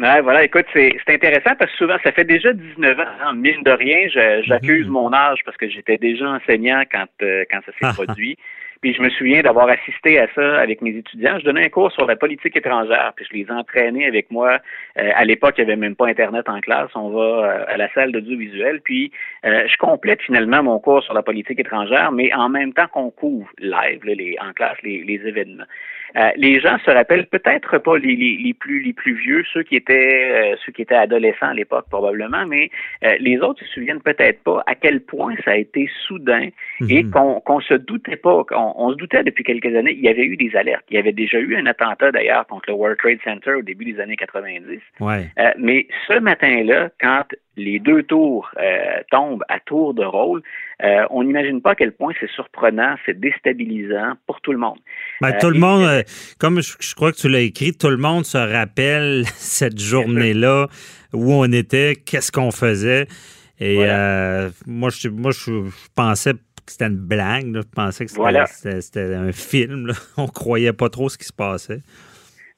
Ouais, voilà, écoute, c'est c'est intéressant parce que souvent, ça fait déjà 19 ans, hein, mine de rien, j'accuse mon âge parce que j'étais déjà enseignant quand, euh, quand ça s'est produit. Puis je me souviens d'avoir assisté à ça avec mes étudiants. Je donnais un cours sur la politique étrangère, puis je les entraînais avec moi. Euh, à l'époque, il n'y avait même pas Internet en classe. On va euh, à la salle d'audiovisuel, puis euh, je complète finalement mon cours sur la politique étrangère, mais en même temps qu'on couvre live, là, les, en classe, les, les événements. Euh, les gens se rappellent peut-être pas les, les, les plus les plus vieux, ceux qui étaient euh, ceux qui étaient adolescents à l'époque probablement, mais euh, les autres se souviennent peut-être pas à quel point ça a été soudain et qu'on qu'on se doutait pas, qu'on on se doutait depuis quelques années. Il y avait eu des alertes. Il y avait déjà eu un attentat d'ailleurs contre le World Trade Center au début des années 90. Ouais. Euh, mais ce matin-là, quand les deux tours euh, tombent à tour de rôle, euh, on n'imagine pas à quel point c'est surprenant, c'est déstabilisant pour tout le monde. Ben, Euh, tout le monde, euh, comme je, je crois que tu l'as écrit, tout le monde se rappelle <laughs> cette journée-là où on était, qu'est-ce qu'on faisait. Et Voilà. moi, je, moi je, je pensais que c'était une blague. là. Je pensais que c'était Voilà. c'était- c'était un film. là. <laughs> On croyait pas trop ce qui se passait.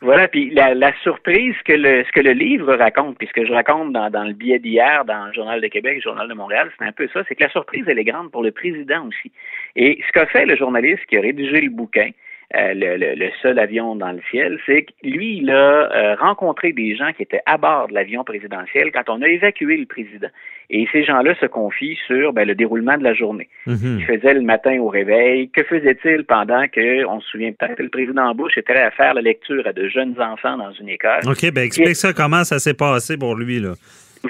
Voilà, puis la, surprise que le, ce que le livre raconte, puis ce que je raconte dans, dans le billet d'hier, dans le Journal de Québec, le Journal de Montréal, c'est un peu ça, c'est que la surprise, elle est grande pour le président aussi. Et ce qu'a fait le journaliste qui a rédigé le bouquin, le, le- le seul avion dans le ciel, c'est que lui, il a euh, rencontré des gens qui étaient à bord de l'avion présidentiel quand on a évacué le président. Et ces gens-là se confient sur ben, le déroulement de la journée. Mhm. Il faisait le matin au réveil. Que faisait-il pendant que, on se souvient peut-être, le président Bush était à faire la lecture à de jeunes enfants dans une école? OK, ben explique ça, comment ça s'est passé pour lui. là?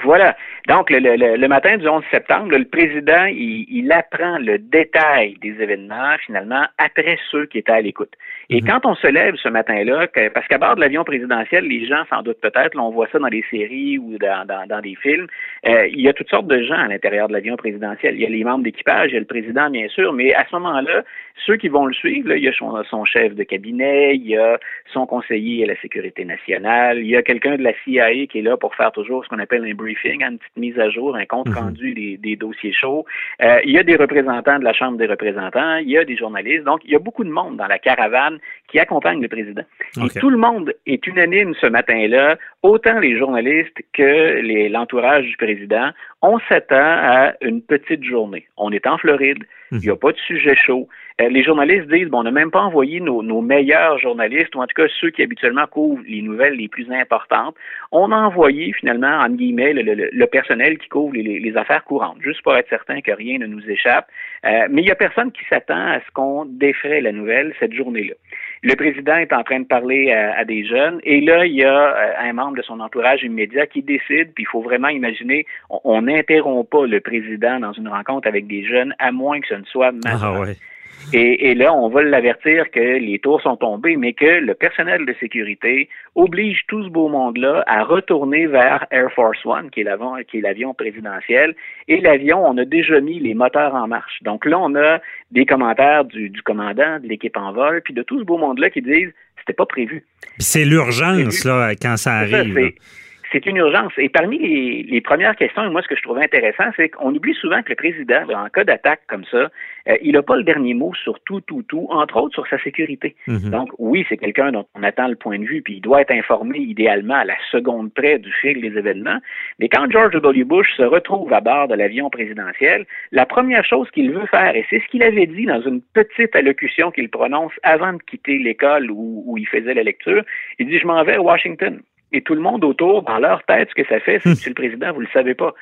Voilà. Donc, le, le- matin du 11 septembre, le président, il, il apprend le détail des événements, finalement, après ceux qui étaient à l'écoute. Et quand on se lève ce matin-là, parce qu'à bord de l'avion présidentiel, les gens, sans doute peut-être, on voit ça dans des séries ou dans, dans, dans des films, euh, il y a toutes sortes de gens à l'intérieur de l'avion présidentiel. Il y a les membres d'équipage, il y a le président, bien sûr, mais à ce moment-là, ceux qui vont le suivre, là, il y a son, son chef de cabinet, il y a son conseiller à la sécurité nationale, il y a quelqu'un de la CIA qui est là pour faire toujours ce qu'on appelle un briefing, une petite mise à jour, un compte rendu des, des dossiers chauds. Euh, il y a des représentants de la Chambre des représentants, il y a des journalistes. Donc, il y a beaucoup de monde dans la caravane qui accompagne le président. Et tout le monde est unanime ce matin-là, autant les journalistes que l'entourage du président. On s'attend à une petite journée. On est en Floride, il n'y a pas de sujet chaud. Euh, les journalistes disent, bon, on n'a même pas envoyé nos, nos, meilleurs journalistes, ou en tout cas ceux qui habituellement couvrent les nouvelles les plus importantes. On a envoyé finalement, en guillemets, le, le, le personnel qui couvre les, les, affaires courantes, juste pour être certain que rien ne nous échappe. Euh, mais il n'y a personne qui s'attend à ce qu'on défraie la nouvelle cette journée-là. Le président est en train de parler à, à des jeunes, et là, il y a euh, un membre de son entourage immédiat qui décide, puis il faut vraiment imaginer, on n'interrompt pas le président dans une rencontre avec des jeunes, à moins que ce ne soit majeur. Ah et, et, là, on va l'avertir que les tours sont tombés, mais que le personnel de sécurité oblige tout ce beau monde-là à retourner vers Air Force One, qui est l'avion, présidentiel. Et l'avion, on a déjà mis les moteurs en marche. Donc là, on a des commentaires du, du commandant, de l'équipe en vol, puis de tout ce beau monde-là qui disent c'était pas prévu. C'est l'urgence, là, quand ça arrive c'est une urgence. Et parmi les, les, premières questions, moi, ce que je trouvais intéressant, c'est qu'on oublie souvent que le président, en cas d'attaque comme ça, euh, il n'a pas le dernier mot sur tout, tout, tout, entre autres sur sa sécurité. Mhm. Donc, oui, c'est quelqu'un dont on attend le point de vue, puis il doit être informé idéalement à la seconde près du fil des événements. Mais quand George W. Bush se retrouve à bord de l'avion présidentiel, la première chose qu'il veut faire, et c'est ce qu'il avait dit dans une petite allocution qu'il prononce avant de quitter l'école où, où il faisait la lecture, il dit, je m'en vais à Washington et tout le monde autour, dans leur tête, ce que ça fait, c'est Monsieur le Président, vous le savez pas.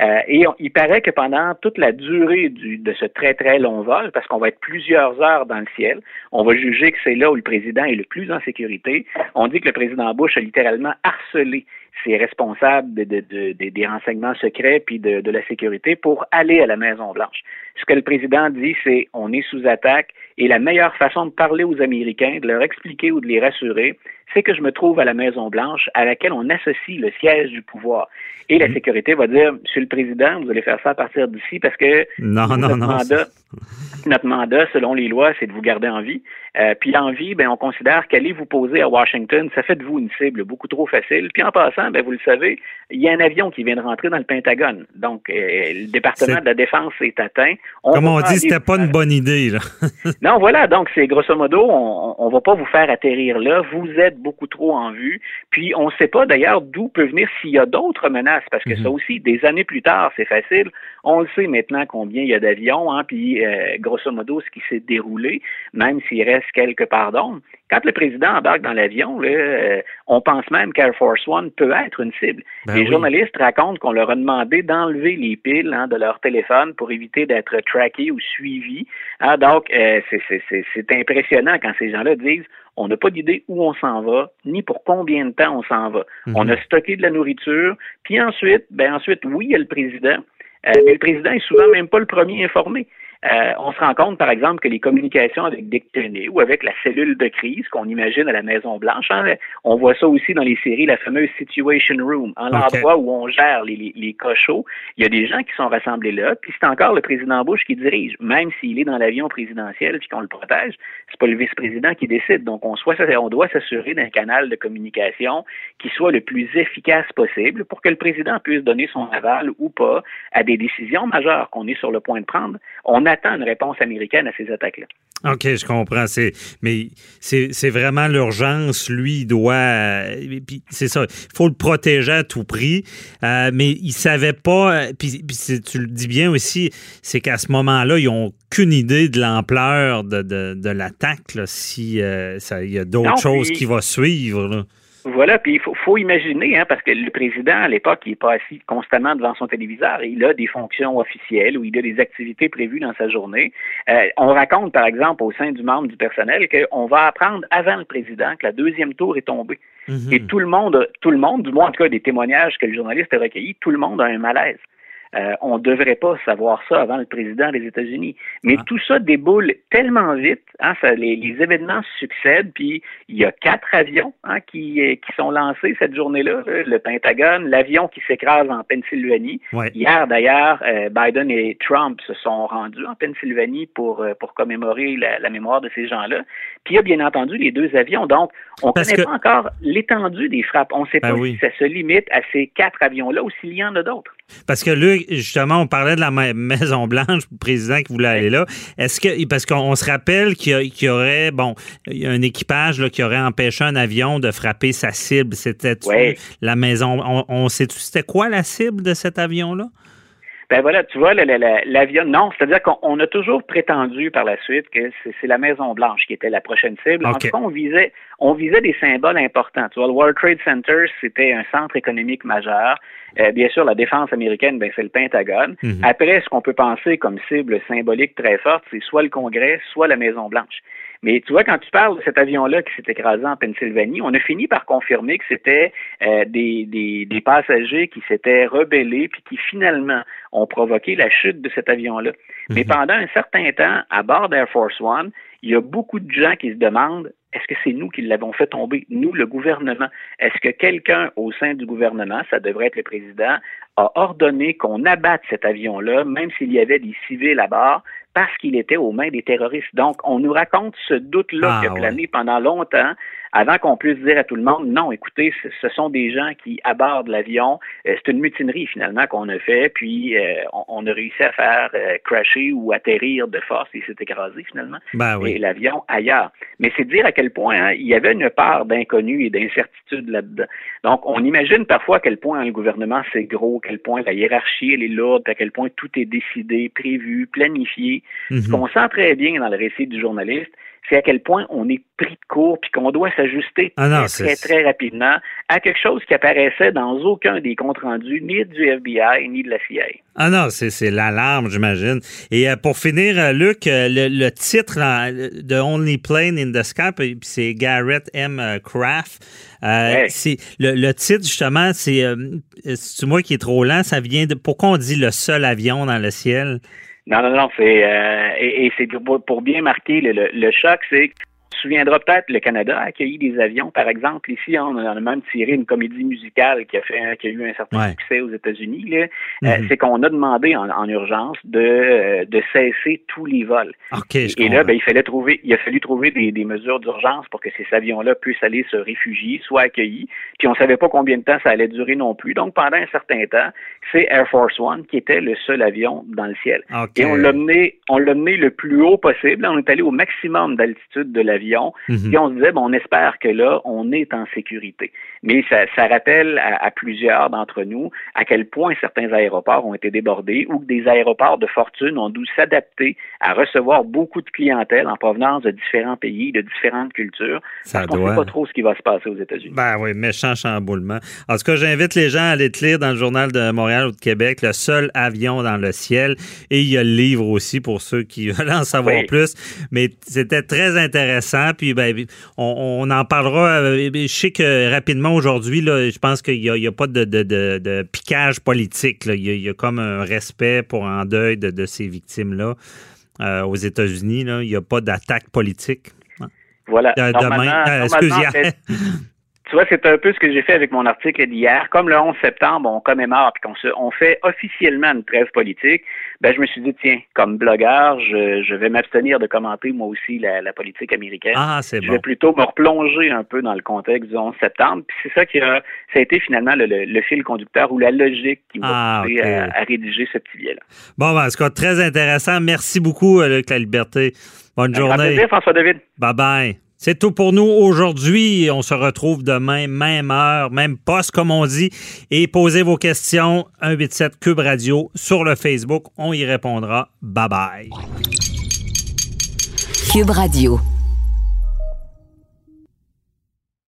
Euh, et il paraît que pendant toute la durée du, de ce très très long vol, parce qu'on va être plusieurs heures dans le ciel, on va juger que c'est là où le président est le plus en sécurité. On dit que le président Bush a littéralement harcelé ses responsables de, de, de, des renseignements secrets puis de, la sécurité pour aller à la Maison Blanche. Ce que le président dit, c'est on est sous attaque et la meilleure façon de parler aux Américains, de leur expliquer ou de les rassurer, c'est que je me trouve à la Maison Blanche à laquelle on associe le siège du pouvoir. Et la mhm. sécurité va dire, Monsieur le Président, vous allez faire ça à partir d'ici parce que non, non, notre, non, mandat, notre mandat, selon les lois, c'est de vous garder en vie. Euh, puis en vie, ben, on considère qu'aller vous poser à Washington, ça fait de vous une cible beaucoup trop facile. Puis en passant, ben, vous le savez, il y a un avion qui vient de rentrer dans le Pentagone. Donc, euh, le département de la Défense est atteint. On Comme on dit, c'était pas une bonne idée. Là. <laughs> non, voilà. Donc, c'est grosso modo, on, on va pas vous faire atterrir là. Vous êtes beaucoup trop en vue. Puis, on ne sait pas d'ailleurs d'où peut venir s'il y a d'autres menaces, parce que ça mhm. aussi, des années plus tard, c'est facile. On le sait maintenant combien il y a d'avions, hein, puis euh, grosso modo, ce qui s'est déroulé, même s'il reste quelques pardons. Quand le président embarque dans l'avion, euh, on pense même qu'Air Force One peut être une cible. Ben les oui. journalistes racontent qu'on leur a demandé d'enlever les piles hein, de leur téléphone pour éviter d'être traqués ou suivis. Ah, donc, euh, c'est impressionnant quand ces gens-là disent on n'a pas d'idée où on s'en va, ni pour combien de temps on s'en va. Mhm. On a stocké de la nourriture, puis ensuite, ben ensuite, oui, il y a le président, euh, mais le président est souvent même pas le premier informé. Euh, on se rend compte, par exemple, que les communications avec Dick Cheney ou avec la cellule de crise qu'on imagine à la Maison-Blanche, hein, on voit ça aussi dans les séries, la fameuse Situation Room, en l'endroit où on gère les, les, les cochots. Il y a des gens qui sont rassemblés là, puis c'est encore le président Bush qui dirige, même s'il est dans l'avion présidentiel puis qu'on le protège, c'est pas le vice-président qui décide. Donc, on, soit, on doit s'assurer d'un canal de communication qui soit le plus efficace possible pour que le président puisse donner son aval ou pas à des décisions majeures qu'on est sur le point de prendre. On attend une réponse américaine à ces attaques-là. OK, je comprends. C'est, mais c'est, c'est vraiment l'urgence. Lui, il doit. euh, puis c'est ça. Il faut le protéger à tout prix. Euh, mais il savait pas. euh, Puis, tu le dis bien aussi, c'est qu'à ce moment-là, ils n'ont aucune idée de l'ampleur de, de, de l'attaque. Si euh, ça- il y a d'autres choses qui vont suivre. là. Voilà, puis il faut, faut imaginer, hein, parce que le président, à l'époque, il n'est pas assis constamment devant son téléviseur. Il a des fonctions officielles ou il a des activités prévues dans sa journée. Euh, on raconte, par exemple, au sein du membre du personnel qu'on va apprendre avant le président que la deuxième tour est tombée. Mhm. Et tout le monde, tout le monde, du moins en tout cas des témoignages que le journaliste a recueillis, tout le monde a un malaise. Euh, on ne devrait pas savoir ça avant le président des États-Unis. Mais Ah. tout ça déboule tellement vite, hein, ça, les, les événements succèdent, puis il y a quatre avions hein, qui, euh, qui sont lancés cette journée-là, là, le Pentagone, l'avion qui s'écrase en Pennsylvanie. Ouais. Hier, d'ailleurs, euh, Biden et Trump se sont rendus en Pennsylvanie pour, pour commémorer la, la mémoire de ces gens-là. Puis il y a bien entendu les deux avions. Donc, on ne connaît que- pas encore l'étendue des frappes. On ne sait Ben pas oui. si ça se limite à ces quatre avions-là ou s'il y en a d'autres. Parce que là, justement, on parlait de la Ma- <laughs> Maison Blanche, le président qui voulait aller là. Est-ce que parce qu'on on se rappelle qu'il y, y aurait bon, il y a un équipage là, qui aurait empêché un avion de frapper sa cible. C'était la maison? On, on sait-tu c'était quoi la cible de cet avion là? Ben voilà, tu vois, l'avion, non, c'est-à-dire qu'on a toujours prétendu par la suite que c'est la Maison Blanche qui était la prochaine cible. En tout cas, on visait, on visait des symboles importants. Tu vois, le World Trade Center, c'était un centre économique majeur. Euh, bien sûr, la défense américaine, ben, c'est le Pentagone. Mhm. Après, ce qu'on peut penser comme cible symbolique très forte, c'est soit le Congrès, soit la Maison Blanche. Mais tu vois, quand tu parles de cet avion-là qui s'est écrasé en Pennsylvanie, on a fini par confirmer que c'était euh, des, des, des, passagers qui s'étaient rebellés puis qui finalement ont provoqué la chute de cet avion-là. Mais mhm. pendant un certain temps, à bord d'Air Force One, il y a beaucoup de gens qui se demandent est-ce que c'est nous qui l'avons fait tomber, nous, le gouvernement? Est-ce que quelqu'un au sein du gouvernement, ça devrait être le président, a ordonné qu'on abatte cet avion-là, même s'il y avait des civils à bord, parce qu'il était aux mains des terroristes. Donc, on nous raconte ce doute-là qui a plané pendant longtemps avant qu'on puisse dire à tout le monde, non, écoutez, ce sont des gens qui abordent l'avion. Euh, c'est une mutinerie finalement qu'on a fait, puis euh, on, a réussi à faire euh, crasher ou atterrir de force et s'est écrasé finalement. Ben et l'avion ailleurs. Mais c'est dire à quel point hein, il y avait une part d'inconnu et d'incertitude là-dedans. Donc, on imagine parfois à quel point le gouvernement c'est gros, à quel point la hiérarchie elle est lourde, à quel point tout est décidé, prévu, planifié. Ce mhm. qu'on sent très bien dans le récit du journaliste, c'est à quel point on est pris de court puis qu'on doit s'ajuster ah très, très, rapidement à quelque chose qui apparaissait dans aucun des comptes rendus, ni du FBI, ni de la CIA. Ah non, c'est l'alarme, j'imagine. Et euh, pour finir, euh, Luc, euh, le, titre de Only Plane in the Sky, c'est Garrett M. Craft. c'est le, titre, justement, c'est c'est moi qui est trop lent, ça vient de pourquoi on dit le seul avion dans le ciel? Non, non, non, c'est euh, et, et c'est pour, bien marquer le, le choc, c'est souviendra peut-être, le Canada a accueilli des avions. Par exemple, ici, on a même tiré une comédie musicale qui a fait, qui a eu un certain succès aux États-Unis. Euh, mhm. c'est qu'on a demandé en, urgence de, euh, de cesser tous les vols. et là, ben, il fallait trouver, il a fallu trouver des, des mesures d'urgence pour que ces avions-là puissent aller se réfugier, soit accueillis. Puis on savait pas combien de temps ça allait durer non plus. Donc pendant un certain temps, c'est Air Force One qui était le seul avion dans le ciel. Et on l'a mené, on l'a mené le plus haut possible. On est allé au maximum d'altitude de l'avion Mhm. on se disait, bon, on espère que là, on est en sécurité. Mais ça, rappelle à, plusieurs d'entre nous à quel point certains aéroports ont été débordés ou que des aéroports de fortune ont dû s'adapter à recevoir beaucoup de clientèle en provenance de différents pays, de différentes cultures. Ça parce ne sait pas trop ce qui va se passer aux États-Unis. Ben oui, méchant chamboulement. En tout cas, j'invite les gens à aller te lire dans le journal de Montréal ou de Québec, Le seul avion dans le ciel. Et il y a le livre aussi pour ceux qui <laughs> veulent en savoir plus. Mais c'était très intéressant. Puis ben, on, en parlera. Euh, je sais que rapidement aujourd'hui, je pense qu'il n'y a, pas de, piquage politique. Il, y a, comme un respect pour en deuil de, ces victimes-là. Euh, aux États-Unis, il n'y a pas d'attaque politique. Voilà. Euh, demain, <laughs> Tu vois, c'est un peu ce que j'ai fait avec mon article d'hier. Comme le 11 septembre, on commémore puis qu'on on fait officiellement une trêve politique, ben je me suis dit tiens, comme blogueur, je, je vais m'abstenir de commenter moi aussi la, la politique américaine. Ah, c'est Je vais plutôt me replonger un peu dans le contexte du 11 septembre. Puis c'est ça qui a, ça a été finalement le, le, fil conducteur ou la logique qui m'a ah, poussé à, rédiger ce petit billet-là. Bon, ben, en tout cas, très intéressant. Merci beaucoup, Luc La Liberté. Bonne journée. Plaisir, François David. Bye bye. C'est tout pour nous aujourd'hui. On se retrouve demain, même heure, même poste, comme on dit. Et posez vos questions, 187 Cube Radio sur le Facebook. On y répondra. Bye bye. Cube Radio.